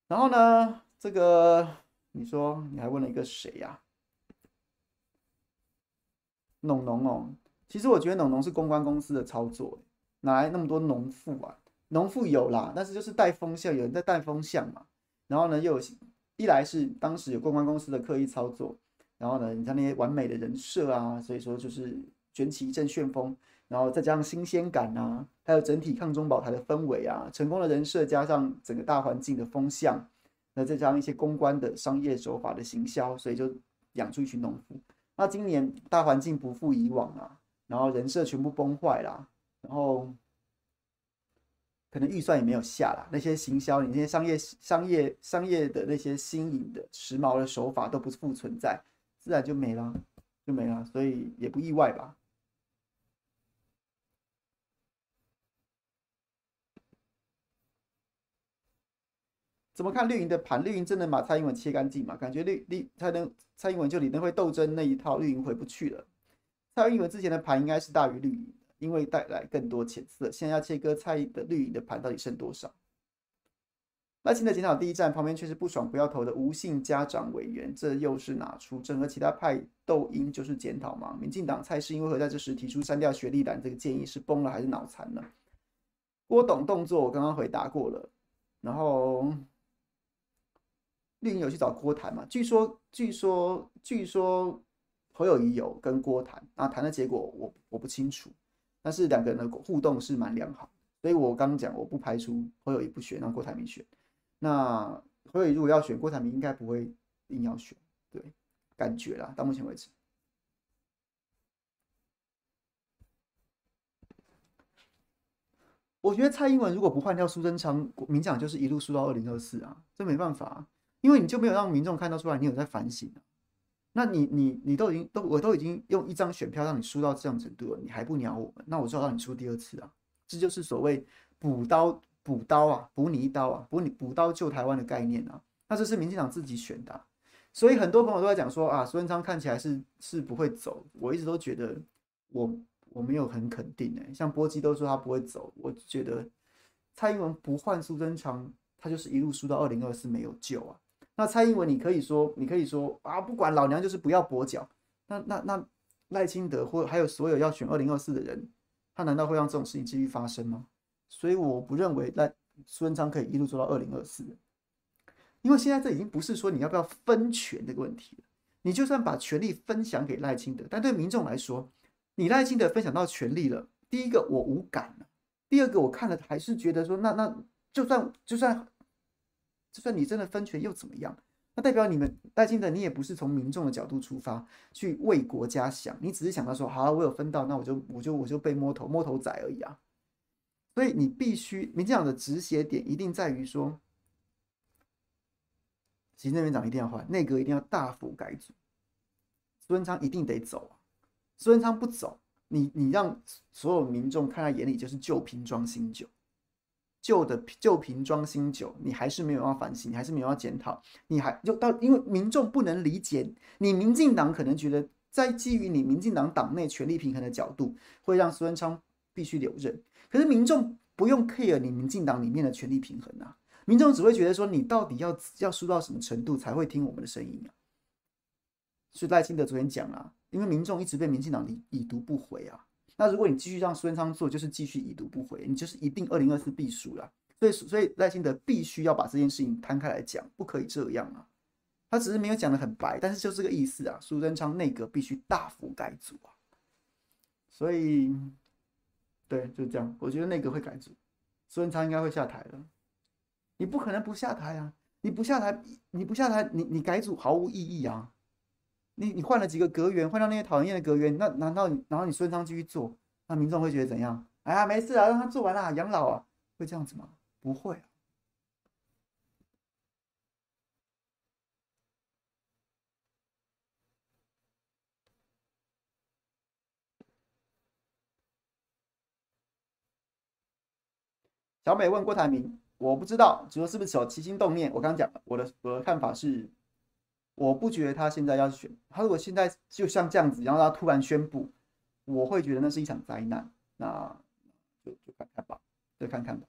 然后呢，这个你说你还问了一个谁呀？农农哦，其实我觉得农农是公关公司的操作，哪来那么多农妇啊？农妇有啦，但是就是带风向，有人在带风向嘛。然后呢，又有一来是当时有公关公司的刻意操作。然后呢，你看那些完美的人设啊，所以说就是卷起一阵旋风，然后再加上新鲜感啊，还有整体抗中保台的氛围啊，成功的人设加上整个大环境的风向，那再加上一些公关的商业手法的行销，所以就养出一群农夫。那今年大环境不复以往啊，然后人设全部崩坏啦，然后可能预算也没有下啦。那些行销，你那些商业、商业、商业的那些新颖的、时髦的手法都不复存在，自然就没了，就没了，所以也不意外吧。怎么看绿营的盘？绿营真的把蔡英文切干净吗？感觉绿绿蔡能蔡英文就李登辉斗争那一套绿营回不去了。蔡英文之前的盘应该是大于绿营，因为带来更多浅色。现在要切割蔡的绿营的盘，到底剩多少？赖清德检讨第一站，旁边却是不爽不要投的吴姓家长委员，这又是哪出？整个其他派斗赢就是检讨吗？民进党蔡氏因为何在这时提出删掉学历栏这个建议？是崩了还是脑残了？郭董动作我刚刚回答过了，然后。绿营有去找郭谈嘛？据说，据说，据说侯友宜有跟郭谈，那谈的结果我我不清楚，但是两个人的互动是蛮良好，所以我刚刚讲我不排除侯友宜不选，让郭台铭选。那侯友宜如果要选，郭台铭应该不会硬要选，对，感觉啦，到目前为止，我觉得蔡英文如果不换掉苏贞昌，民进党就是一路输到二零二四啊，这没办法。啊因为你就没有让民众看到出来，你有在反省啊？那你你你都已经都我都已经用一张选票让你输到这样程度了，你还不鸟我们？那我就让你输第二次啊！这就是所谓补刀补刀啊，补你一刀啊，补你补刀救台湾的概念啊！那这是民进党自己选的，所以很多朋友都在讲说啊，苏贞昌看起来是是不会走，我一直都觉得我我没有很肯定哎，像波基都说他不会走，我觉得蔡英文不换苏贞昌，他就是一路输到二零二四没有救啊！那蔡英文，你可以说，你可以说啊，不管老娘就是不要跛脚。那那那赖清德或还有所有要选二零二四的人，他难道会让这种事情继续发生吗？所以我不认为赖苏贞昌可以一路做到二零二四，因为现在这已经不是说你要不要分权这个问题了。你就算把权力分享给赖清德，但对民众来说，你赖清德分享到权力了，第一个我无感了，第二个我看了还是觉得说，那那就算就算。就算你真的分权又怎么样？那代表你们赖清德，你也不是从民众的角度出发去为国家想，你只是想到说，好，我有分到，那我就我就我就被摸头摸头仔而已啊。所以你必须，民进党的止血点一定在于说，行政院长一定要换，内阁一定要大幅改组，苏贞昌一定得走啊。苏贞昌不走，你你让所有民众看在眼里，就是旧瓶装新酒。旧的旧瓶装新酒，你还是没有要反省，你还是没有要检讨，你还就到，因为民众不能理解你，民进党可能觉得，在基于你民进党党内权力平衡的角度，会让苏贞昌必须留任。可是民众不用 care 你民进党里面的权力平衡啊，民众只会觉得说，你到底要要输到什么程度才会听我们的声音啊？所以赖清德昨天讲啊，因为民众一直被民进党已已读不回啊。那如果你继续让苏贞昌做，就是继续已读不回，你就是一定二零二四必输了。所以，所以赖清德必须要把这件事情摊开来讲，不可以这样啊。他只是没有讲得很白，但是就这个意思啊。苏贞昌内阁必须大幅改组啊。所以，对，就这样。我觉得内阁会改组，苏贞昌应该会下台了。你不可能不下台啊！你不下台，你不下台，你你改组毫无意义啊。你你换了几个阁员，换掉那些讨厌的阁员，那难道然后你孙昌继续做，那民众会觉得怎样？哎呀，没事啊，让他做完了，养老啊，会这样子吗？不会啊。小美问郭台铭，我不知道，主要是不是有起心动念？我刚刚讲了，我的我的看法是。我不觉得他现在要选，他如果现在就像这样子，然后他突然宣布，我会觉得那是一场灾难。那就就看看吧，再看看吧。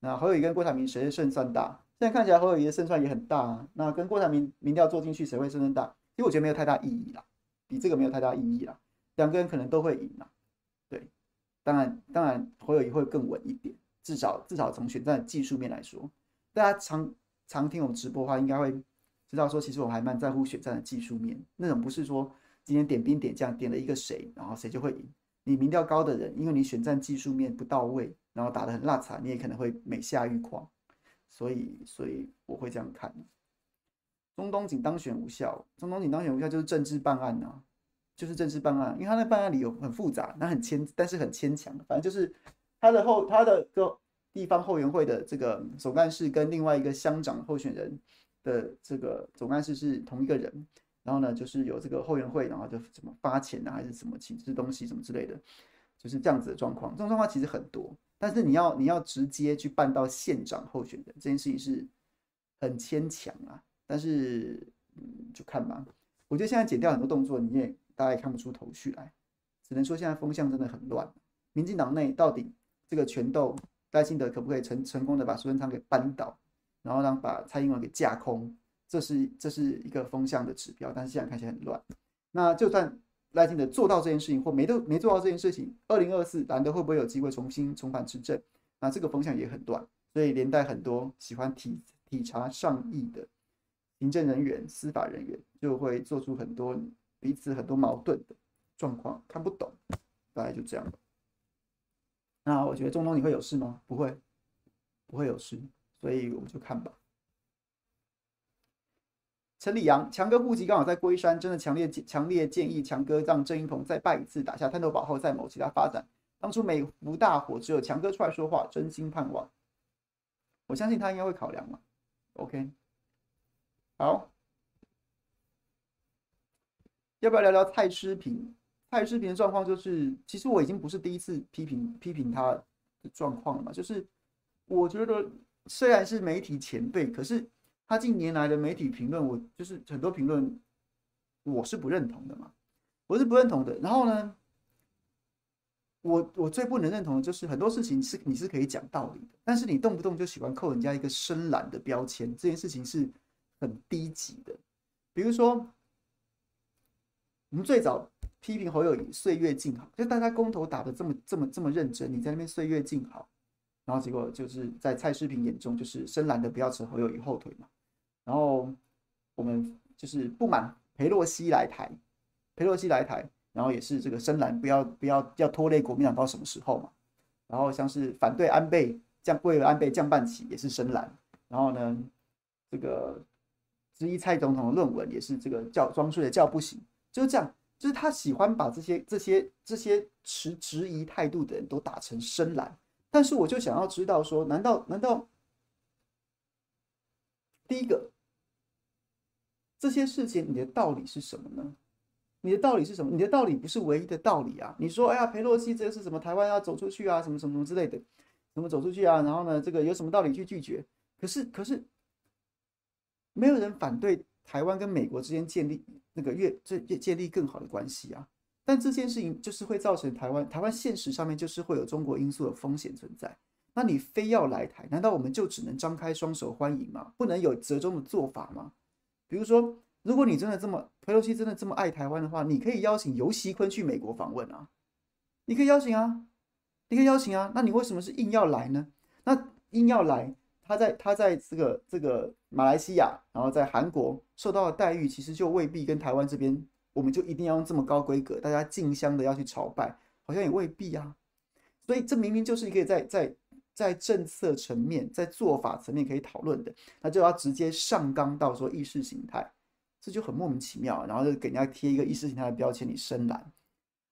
那侯友谊跟郭台铭谁的胜算大？现在看起来侯友谊的胜算也很大啊。那跟郭台铭民调做进去，谁会胜算大？其实我觉得没有太大意义啦，比这个没有太大意义啦。两个人可能都会赢啦。对，当然当然侯友谊会更稳一点，至少至少从选战的技术面来说，大家常常听我们直播的话，应该会。知道说，其实我还蛮在乎选战的技术面，那种不是说今天点兵点将点了一个谁，然后谁就会赢。你民调高的人，因为你选战技术面不到位，然后打得很落惨，你也可能会每下愈况。所以，所以我会这样看。中东锦当选无效，中东锦当选无效就是政治办案啊，就是政治办案，因为他那办案理由很复杂，那很牵，但是很牵强。反正就是他的后他的个地方后援会的这个总干事跟另外一个乡长候选人。的这个总干事是同一个人，然后呢，就是有这个后援会，然后就怎么发钱啊，还是什么请吃东西什么之类的，就是这样子的状况。这种状况其实很多，但是你要你要直接去办到县长候选人这件事情是很牵强啊。但是，嗯，就看吧。我觉得现在剪掉很多动作，你也大概看不出头绪来。只能说现在风向真的很乱。民进党内到底这个权斗，赖清德可不可以成成功的把苏贞昌给扳倒，然后让把蔡英文给架空？这是这是一个风向的指标。但是现在看起来很乱。那就算赖清德做到这件事情，或没都没做到这件事情，二零二四蓝的会不会有机会重新重返执政？那这个风向也很乱，所以连带很多喜欢体体察上意的。行政人员、司法人员就会做出很多彼此很多矛盾的状况，看不懂，大概就这样。那我觉得中东你会有事吗？不会，不会有事，所以我们就看吧。陈李阳，强哥户籍刚好在龟山，真的强烈强烈建议强哥让郑运鹏再败一次，打下探头堡后再谋其他发展。当初美福大火，只有强哥出来说话，真心盼望。我相信他应该会考量嘛。OK。好，要不要聊聊蔡诗平？蔡诗平的状况就是，其实我已经不是第一次批评批评他的状况了嘛。就是我觉得虽然是媒体前辈，可是他近年来的媒体评论，我就是很多评论我是不认同的嘛，我是不认同的。然后呢，我我最不能认同的就是很多事情是你是可以讲道理的，但是你动不动就喜欢扣人家一个深蓝的标签，这件事情是。很低级的，比如说，我们最早批评侯友宜岁月静好，就大家公投打的这么这么这么认真，你在那边岁月静好，然后结果就是在蔡诗萍眼中就是深蓝的不要扯侯友宜后腿嘛，然后我们就是不满裴洛西来台，裴洛西来台，然后也是这个深蓝不要不要要拖累国民党到什么时候嘛，然后像是反对安倍降为了安倍降半旗也是深蓝，然后呢这个。质疑蔡总统的论文也是这个叫装睡的叫不醒，就是这样，就是他喜欢把这些这些这些持质疑态度的人都打成深蓝。但是我就想要知道说，难道难道第一个这些事情你的道理是什么呢？你的道理是什么？你的道理不是唯一的道理啊！你说哎呀，裴洛西这个是什么？台湾要走出去啊，什么什么什么之类的，怎么走出去啊？然后呢，这个有什么道理去拒绝？可是可是。没有人反对台湾跟美国之间建立那个越这越建立更好的关系啊，但这件事情就是会造成台湾台湾现实上面就是会有中国因素的风险存在。那你非要来台，难道我们就只能张开双手欢迎吗？不能有折中的做法吗？比如说，如果你真的这么裴洛西真的这么爱台湾的话，你可以邀请游锡堃去美国访问啊，你可以邀请啊，你可以邀请啊，那你为什么是硬要来呢？那硬要来？他在他在这个这个马来西亚，然后在韩国受到的待遇，其实就未必跟台湾这边，我们就一定要用这么高规格，大家竞相的要去朝拜，好像也未必啊。所以这明明就是一个在在在政策层面、在做法层面可以讨论的，那就要直接上纲到说意识形态，这就很莫名其妙。然后就给人家贴一个意识形态的标签，你深蓝。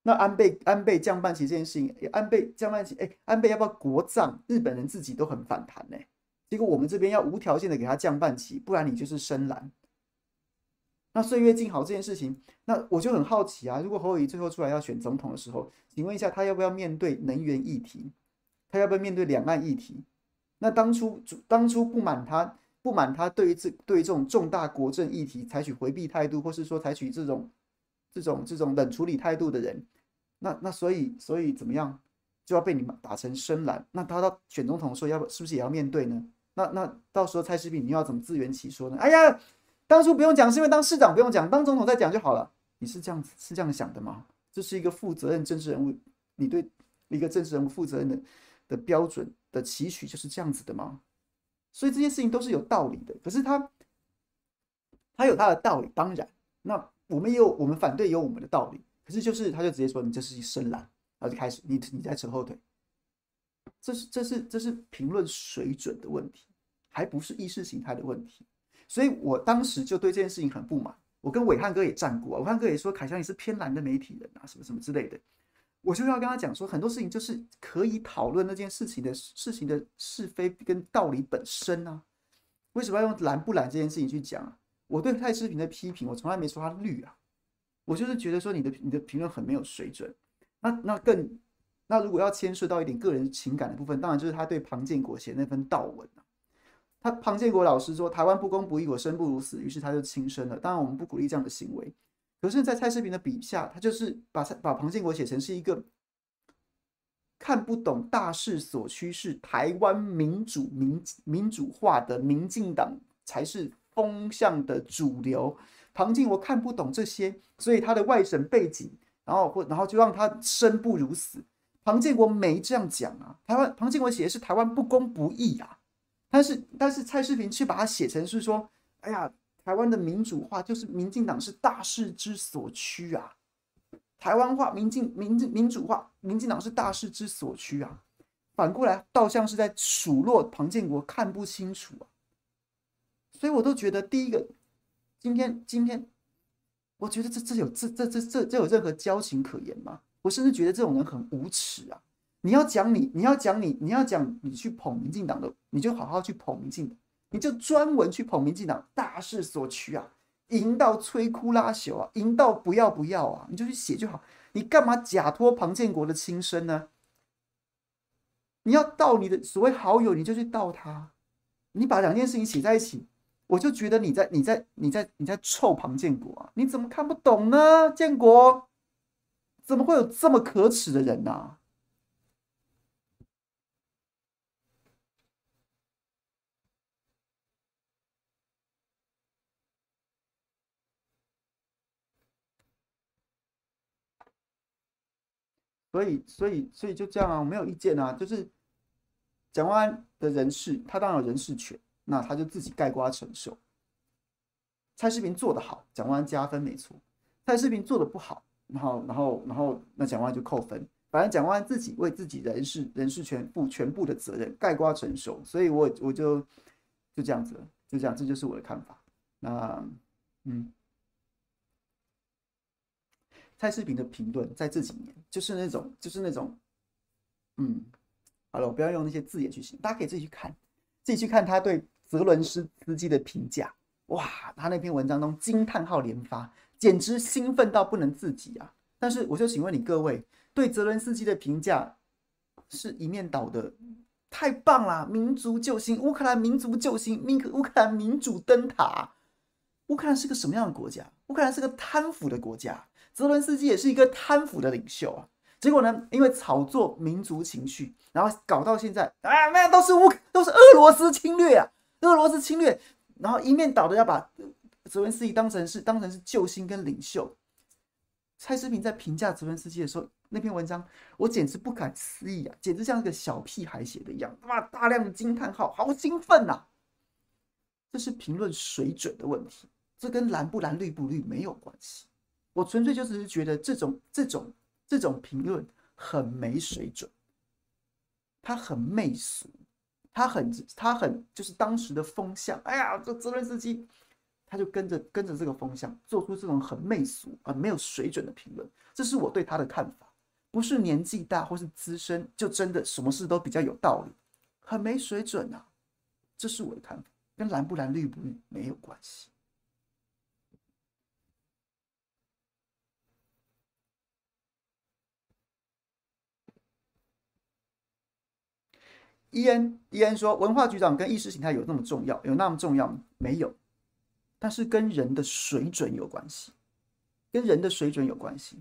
那安倍安倍降半旗这件事情，安倍降半旗，哎，安倍要不要国葬？日本人自己都很反弹呢、欸。结果我们这边要无条件的给他降半旗，不然你就是深蓝。那岁月静好这件事情，那我就很好奇啊。如果侯友宜最后出来要选总统的时候，请问一下，他要不要面对能源议题？他要不要面对两岸议题？那当初当初不满他不满他对于这对于这种重大国政议题采取回避态度，或是说采取这种这种这种冷处理态度的人，那那所以所以怎么样就要被你们打成深蓝？那他到选总统的时候要是不是也要面对呢？那那到时候蔡诗萍你要怎么自圆其说呢？哎呀，当初不用讲，是因为当市长不用讲，当总统再讲就好了。你是这样子是这样想的吗？这是一个负责任政治人物，你对一个政治人物负责任的的标准的期许就是这样子的吗？所以这些事情都是有道理的。可是他他有他的道理，当然，那我们也有我们反对也有我们的道理。可是就是他就直接说你这是一深蓝，然后就开始你你在扯后腿。这是这是这是评论水准的问题，还不是意识形态的问题。所以我当时就对这件事情很不满。我跟伟汉哥也战过，啊，伟汉哥也说凯翔你是偏蓝的媒体人啊，什么什么之类的。我就要跟他讲说，很多事情就是可以讨论那件事情的事情的是非跟道理本身啊。为什么要用蓝不蓝这件事情去讲啊？我对蔡诗萍的批评，我从来没说他绿啊，我就是觉得说你的你的评论很没有水准。那那更。那如果要牵涉到一点个人情感的部分，当然就是他对庞建国写那份悼文啊。他庞建国老师说台湾不公不义，我生不如死，于是他就轻生了。当然我们不鼓励这样的行为，可是，在蔡世平的笔下，他就是把把庞建国写成是一个看不懂大势所趋，是台湾民主民民主化的民进党才是风向的主流。庞建国看不懂这些，所以他的外省背景，然后或然后就让他生不如死。庞建国没这样讲啊，台湾庞建国写的是台湾不公不义啊。但是，但是蔡世平却把它写成是说：“哎呀，台湾的民主化就是民进党是大势之所趋啊，台湾化、民进、民进、民主化，民进党是大势之所趋啊。”反过来，倒像是在数落庞建国看不清楚啊。所以我都觉得，第一个，今天今天，我觉得这这有这这这这这有任何交情可言吗？我甚至觉得这种人很无耻啊。你要讲你，你要讲你，你要讲你去捧民进党的，你就好好去捧民进党，你就专门去捧民进党，大势所趋啊，赢到摧枯拉朽啊，赢到不要不要啊，你就去写就好。你干嘛假托庞建国的亲生呢？你要盗你的所谓好友，你就去盗他。你把两件事情写在一起，我就觉得你在你在你在你在臭庞建国啊！你怎么看不懂呢？建国怎么会有这么可耻的人呢、啊？所以，所以，所以就这样啊，我没有意见啊。就是蒋万安的人事，他当然有人事权，那他就自己盖瓜承受。蔡世平做得好，蒋万安加分没错；蔡世平做得不好，然后，然后，然后，那蒋万安就扣分。反正蒋万安自己为自己人事人事权负全部的责任，盖瓜承受。所以我我就就这样子了，就这样，这就是我的看法。那，嗯。蔡世平的评论在这几年就是那种，就是那种，嗯，好了，我不要用那些字眼去形容，大家可以自己去看，自己去看他对泽伦斯司机的评价。哇，他那篇文章中惊叹号连发，简直兴奋到不能自己啊！但是我就请问你各位，对泽伦斯基的评价是一面倒的，太棒了，民族救星，乌克兰民族救星，民乌克兰民主灯塔。乌克兰是个什么样的国家？乌克兰是个贪腐的国家。泽伦斯基也是一个贪腐的领袖啊，结果呢，因为炒作民族情绪，然后搞到现在，哎，那都是乌，都是俄罗斯侵略啊，俄罗斯侵略，然后一面倒的要把泽伦斯基当成是当成是救星跟领袖。蔡思平在评价泽伦斯基的时候，那篇文章我简直不敢思议啊，简直像一个小屁孩写的一样，哇，大量的惊叹号，好兴奋呐！这是评论水准的问题，这跟蓝不蓝、绿不绿没有关系。我纯粹就只是觉得这种这种这种评论很没水准，他很媚俗，他很他很就是当时的风向。哎呀，这泽伦斯基，他就跟着跟着这个风向，做出这种很媚俗啊没有水准的评论。这是我对他的看法，不是年纪大或是资深就真的什么事都比较有道理，很没水准啊。这是我的看法，跟蓝不蓝绿不绿没有关系。伊恩伊恩说：“文化局长跟意识形态有那么重要？有那么重要吗？没有，但是跟人的水准有关系，跟人的水准有关系。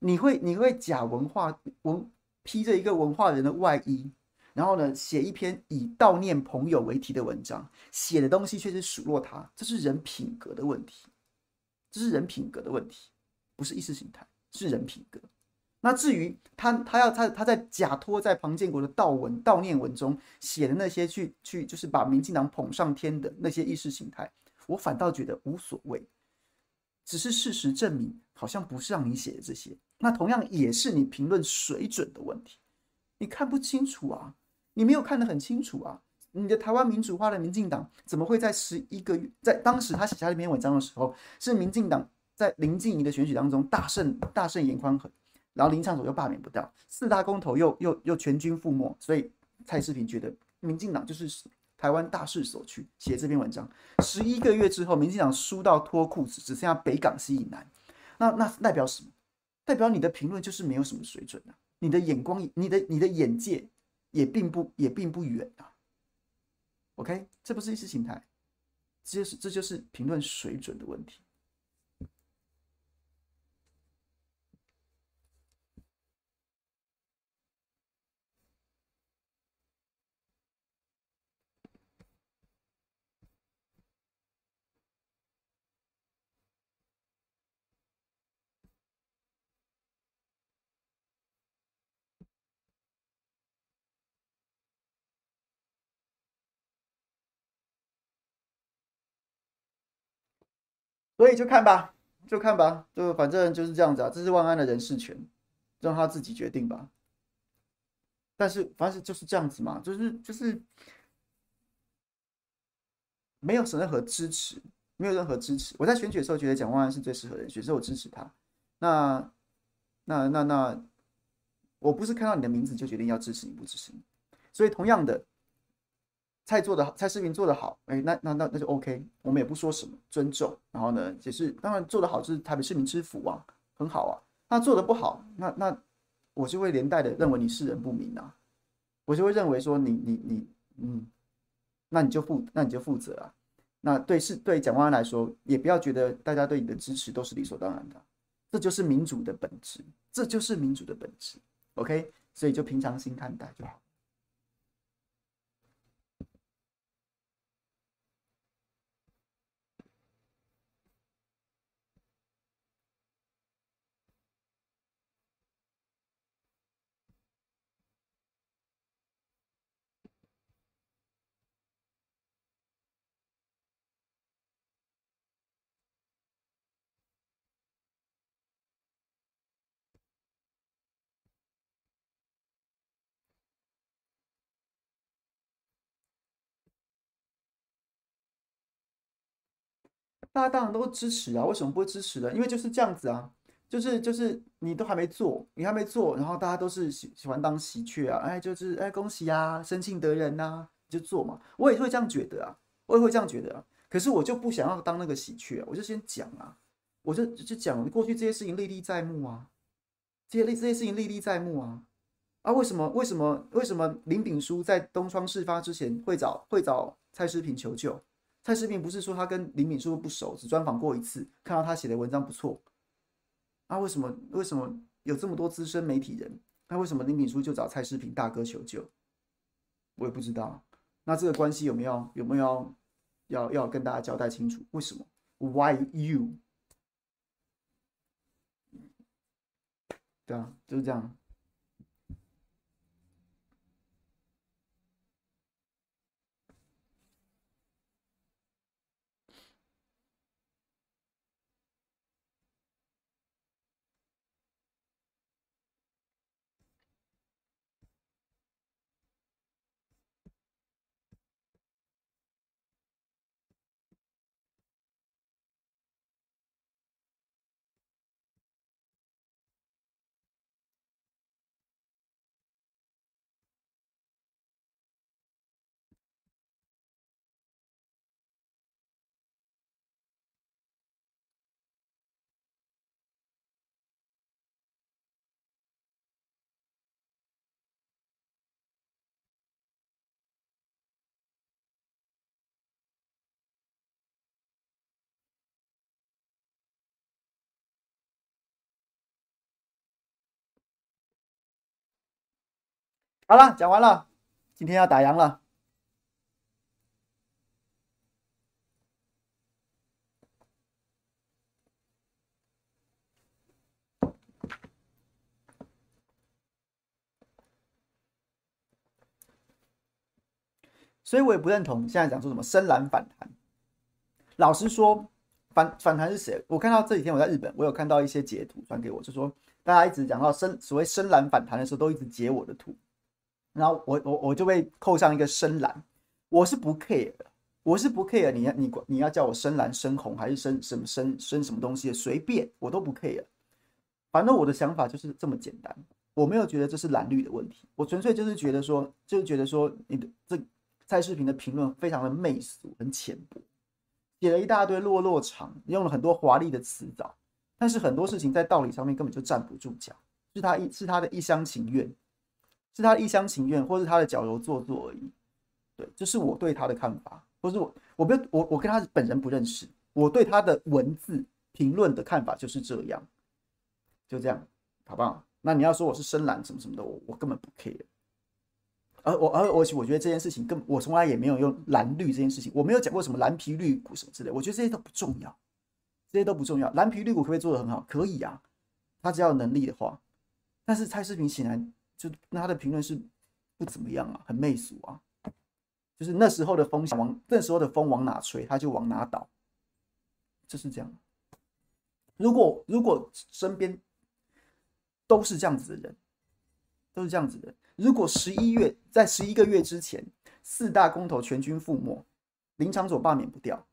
你会你会假文化文披着一个文化人的外衣，然后呢，写一篇以悼念朋友为题的文章，写的东西却是数落他，这是人品格的问题，这是人品格的问题，不是意识形态，是人品格。”那至于他，他要他他在假托在庞建国的悼文悼念文中写的那些去去，就是把民进党捧上天的那些意识形态，我反倒觉得无所谓。只是事实证明，好像不是让你写的这些。那同样也是你评论水准的问题，你看不清楚啊，你没有看得很清楚啊。你的台湾民主化的民进党怎么会在十一个月，在当时他写下这篇文章的时候，是民进党在林静怡的选举当中大胜大胜颜宽恒。然后林昶佐又罢免不掉，四大公投又又又全军覆没，所以蔡世平觉得民进党就是台湾大势所趋，写这篇文章。十一个月之后，民进党输到脱裤子，只剩下北港西以南。那那代表什么？代表你的评论就是没有什么水准啊！你的眼光，你的你的眼界也并不也并不远啊！OK，这不是意识形态，这就是这就是评论水准的问题。所以就看吧，就看吧，就反正就是这样子啊。这是万安的人事权，让他自己决定吧。但是反正就是这样子嘛，就是就是没有什任何支持，没有任何支持。我在选举的时候觉得蒋万安是最适合的人选，所以我支持他。那那那那，我不是看到你的名字就决定要支持你不支持你。所以同样的。菜做的好，蔡世平做的好，哎、那那那那就 OK，我们也不说什么，尊重。然后呢，也是当然做的好，就是台北市民之福啊，很好啊。那做的不好，那那我就会连带的认为你是人不明啊，我就会认为说你你你嗯，那你就负那你就负责啊。那对是对蒋万安来说，也不要觉得大家对你的支持都是理所当然的，这就是民主的本质，这就是民主的本质。OK，所以就平常心看待就好。大家当然都支持啊，为什么不支持呢？因为就是这样子啊，就是就是你都还没做，你还没做，然后大家都是喜喜欢当喜鹊啊，哎，就是哎恭喜啊，生庆得人呐、啊，就做嘛。我也会这样觉得啊，我也会这样觉得啊。可是我就不想要当那个喜鹊啊，我就先讲啊，我就就讲过去这些事情历历在目啊，这些历这些事情历历在目啊。啊，为什么为什么为什么林炳书在东窗事发之前会找会找蔡诗平求救？蔡诗萍不是说他跟林敏书不熟，只专访过一次，看到他写的文章不错。啊，为什么为什么有这么多资深媒体人？那为什么林敏书就找蔡诗萍大哥求救？我也不知道。那这个关系有没有有没有要要，要跟大家交代清楚？为什么？Why you？对啊，就是这样。好了，讲完了，今天要打烊了。所以我也不认同现在讲说什么深蓝反弹。老实说，反反弹是谁？我看到这几天我在日本，我有看到一些截图传给我，就说大家一直讲到深所谓深蓝反弹的时候，都一直截我的图。然后我我我就被扣上一个深蓝，我是不 care 的，我是不 care 你要你你要叫我深蓝深红还是深什么深深什么东西随便我都不 care，反正我的想法就是这么简单，我没有觉得这是蓝绿的问题，我纯粹就是觉得说就是觉得说你的这蔡视频的评论非常的媚俗很浅薄，写了一大堆落落场，用了很多华丽的词藻，但是很多事情在道理上面根本就站不住脚，是他一是他的一厢情愿。是他一厢情愿，或是他的矫揉做作而已。对，这是我对他的看法，不是我，我不，我我跟他本人不认识，我对他的文字评论的看法就是这样，就这样，好不好？那你要说我是深蓝什么什么的，我我根本不 care。而我而我我觉得这件事情，根我从来也没有用蓝绿这件事情，我没有讲过什么蓝皮绿骨什么之类，我觉得这些都不重要，这些都不重要。蓝皮绿骨可不可以做得很好？可以啊，他只要有能力的话。但是蔡世平显然就那他的评论是不怎么样啊，很媚俗啊，就是那时候的风向往那时候的风往哪吹，他就往哪倒，就是这样。如果如果身边都是这样子的人，都是这样子的。如果十一月在十一个月之前，四大公投全军覆没，林长佐罢免不掉，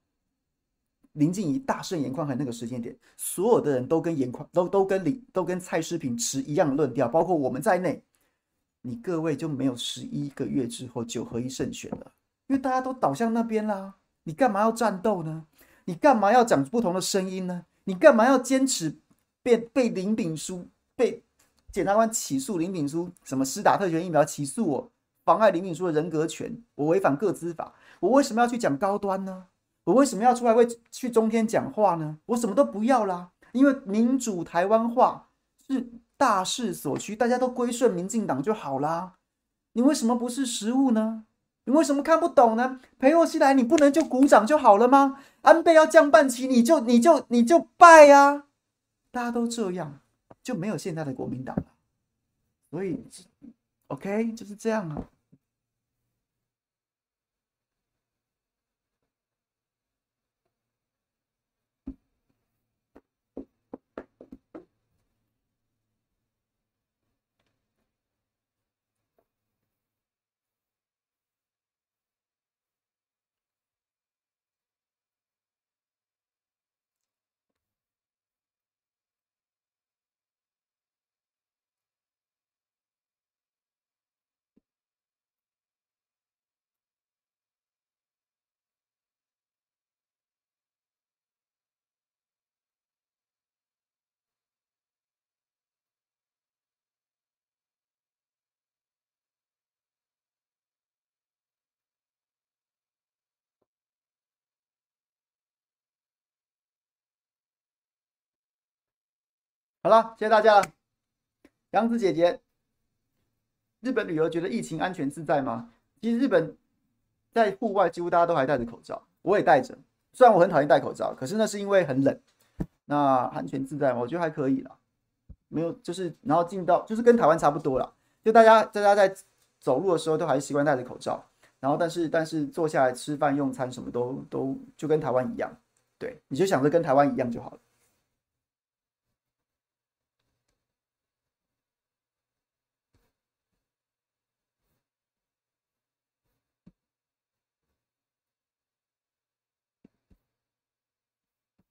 林静怡大胜颜宽恒那个时间点，所有的人都跟颜宽都都跟林都跟蔡诗平持一样的论调，包括我们在内，你各位就没有十一个月之后九合一胜选了，因为大家都倒向那边啦。你干嘛要战斗呢？你干嘛要讲不同的声音呢？你干嘛要坚持被被林炳书被？检察官起诉林炳书，什么施打特权疫苗起诉我，妨碍林炳书的人格权，我违反个资法，我为什么要去讲高端呢？我为什么要出来为去中天讲话呢？我什么都不要啦，因为民主台湾化是大势所趋，大家都归顺民进党就好啦。你为什么不是实务呢？你为什么看不懂呢？裴洛西来，你不能就鼓掌就好了吗？安倍要降半旗，你就你就你就拜呀、啊！大家都这样。就没有现在的国民党了，所以，OK，就是这样啊。好了，谢谢大家了。杨子姐姐，日本旅游觉得疫情安全自在吗？其实日本在户外几乎大家都还戴着口罩，我也戴着。虽然我很讨厌戴口罩，可是那是因为很冷。那安全自在吗？我觉得还可以啦。没有，就是然后进到就是跟台湾差不多啦。就大家大家在走路的时候都还是习惯戴着口罩，然后但是但是坐下来吃饭用餐什么都都就跟台湾一样。对，你就想着跟台湾一样就好了。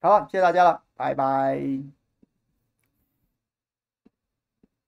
好，谢谢大家了，拜拜。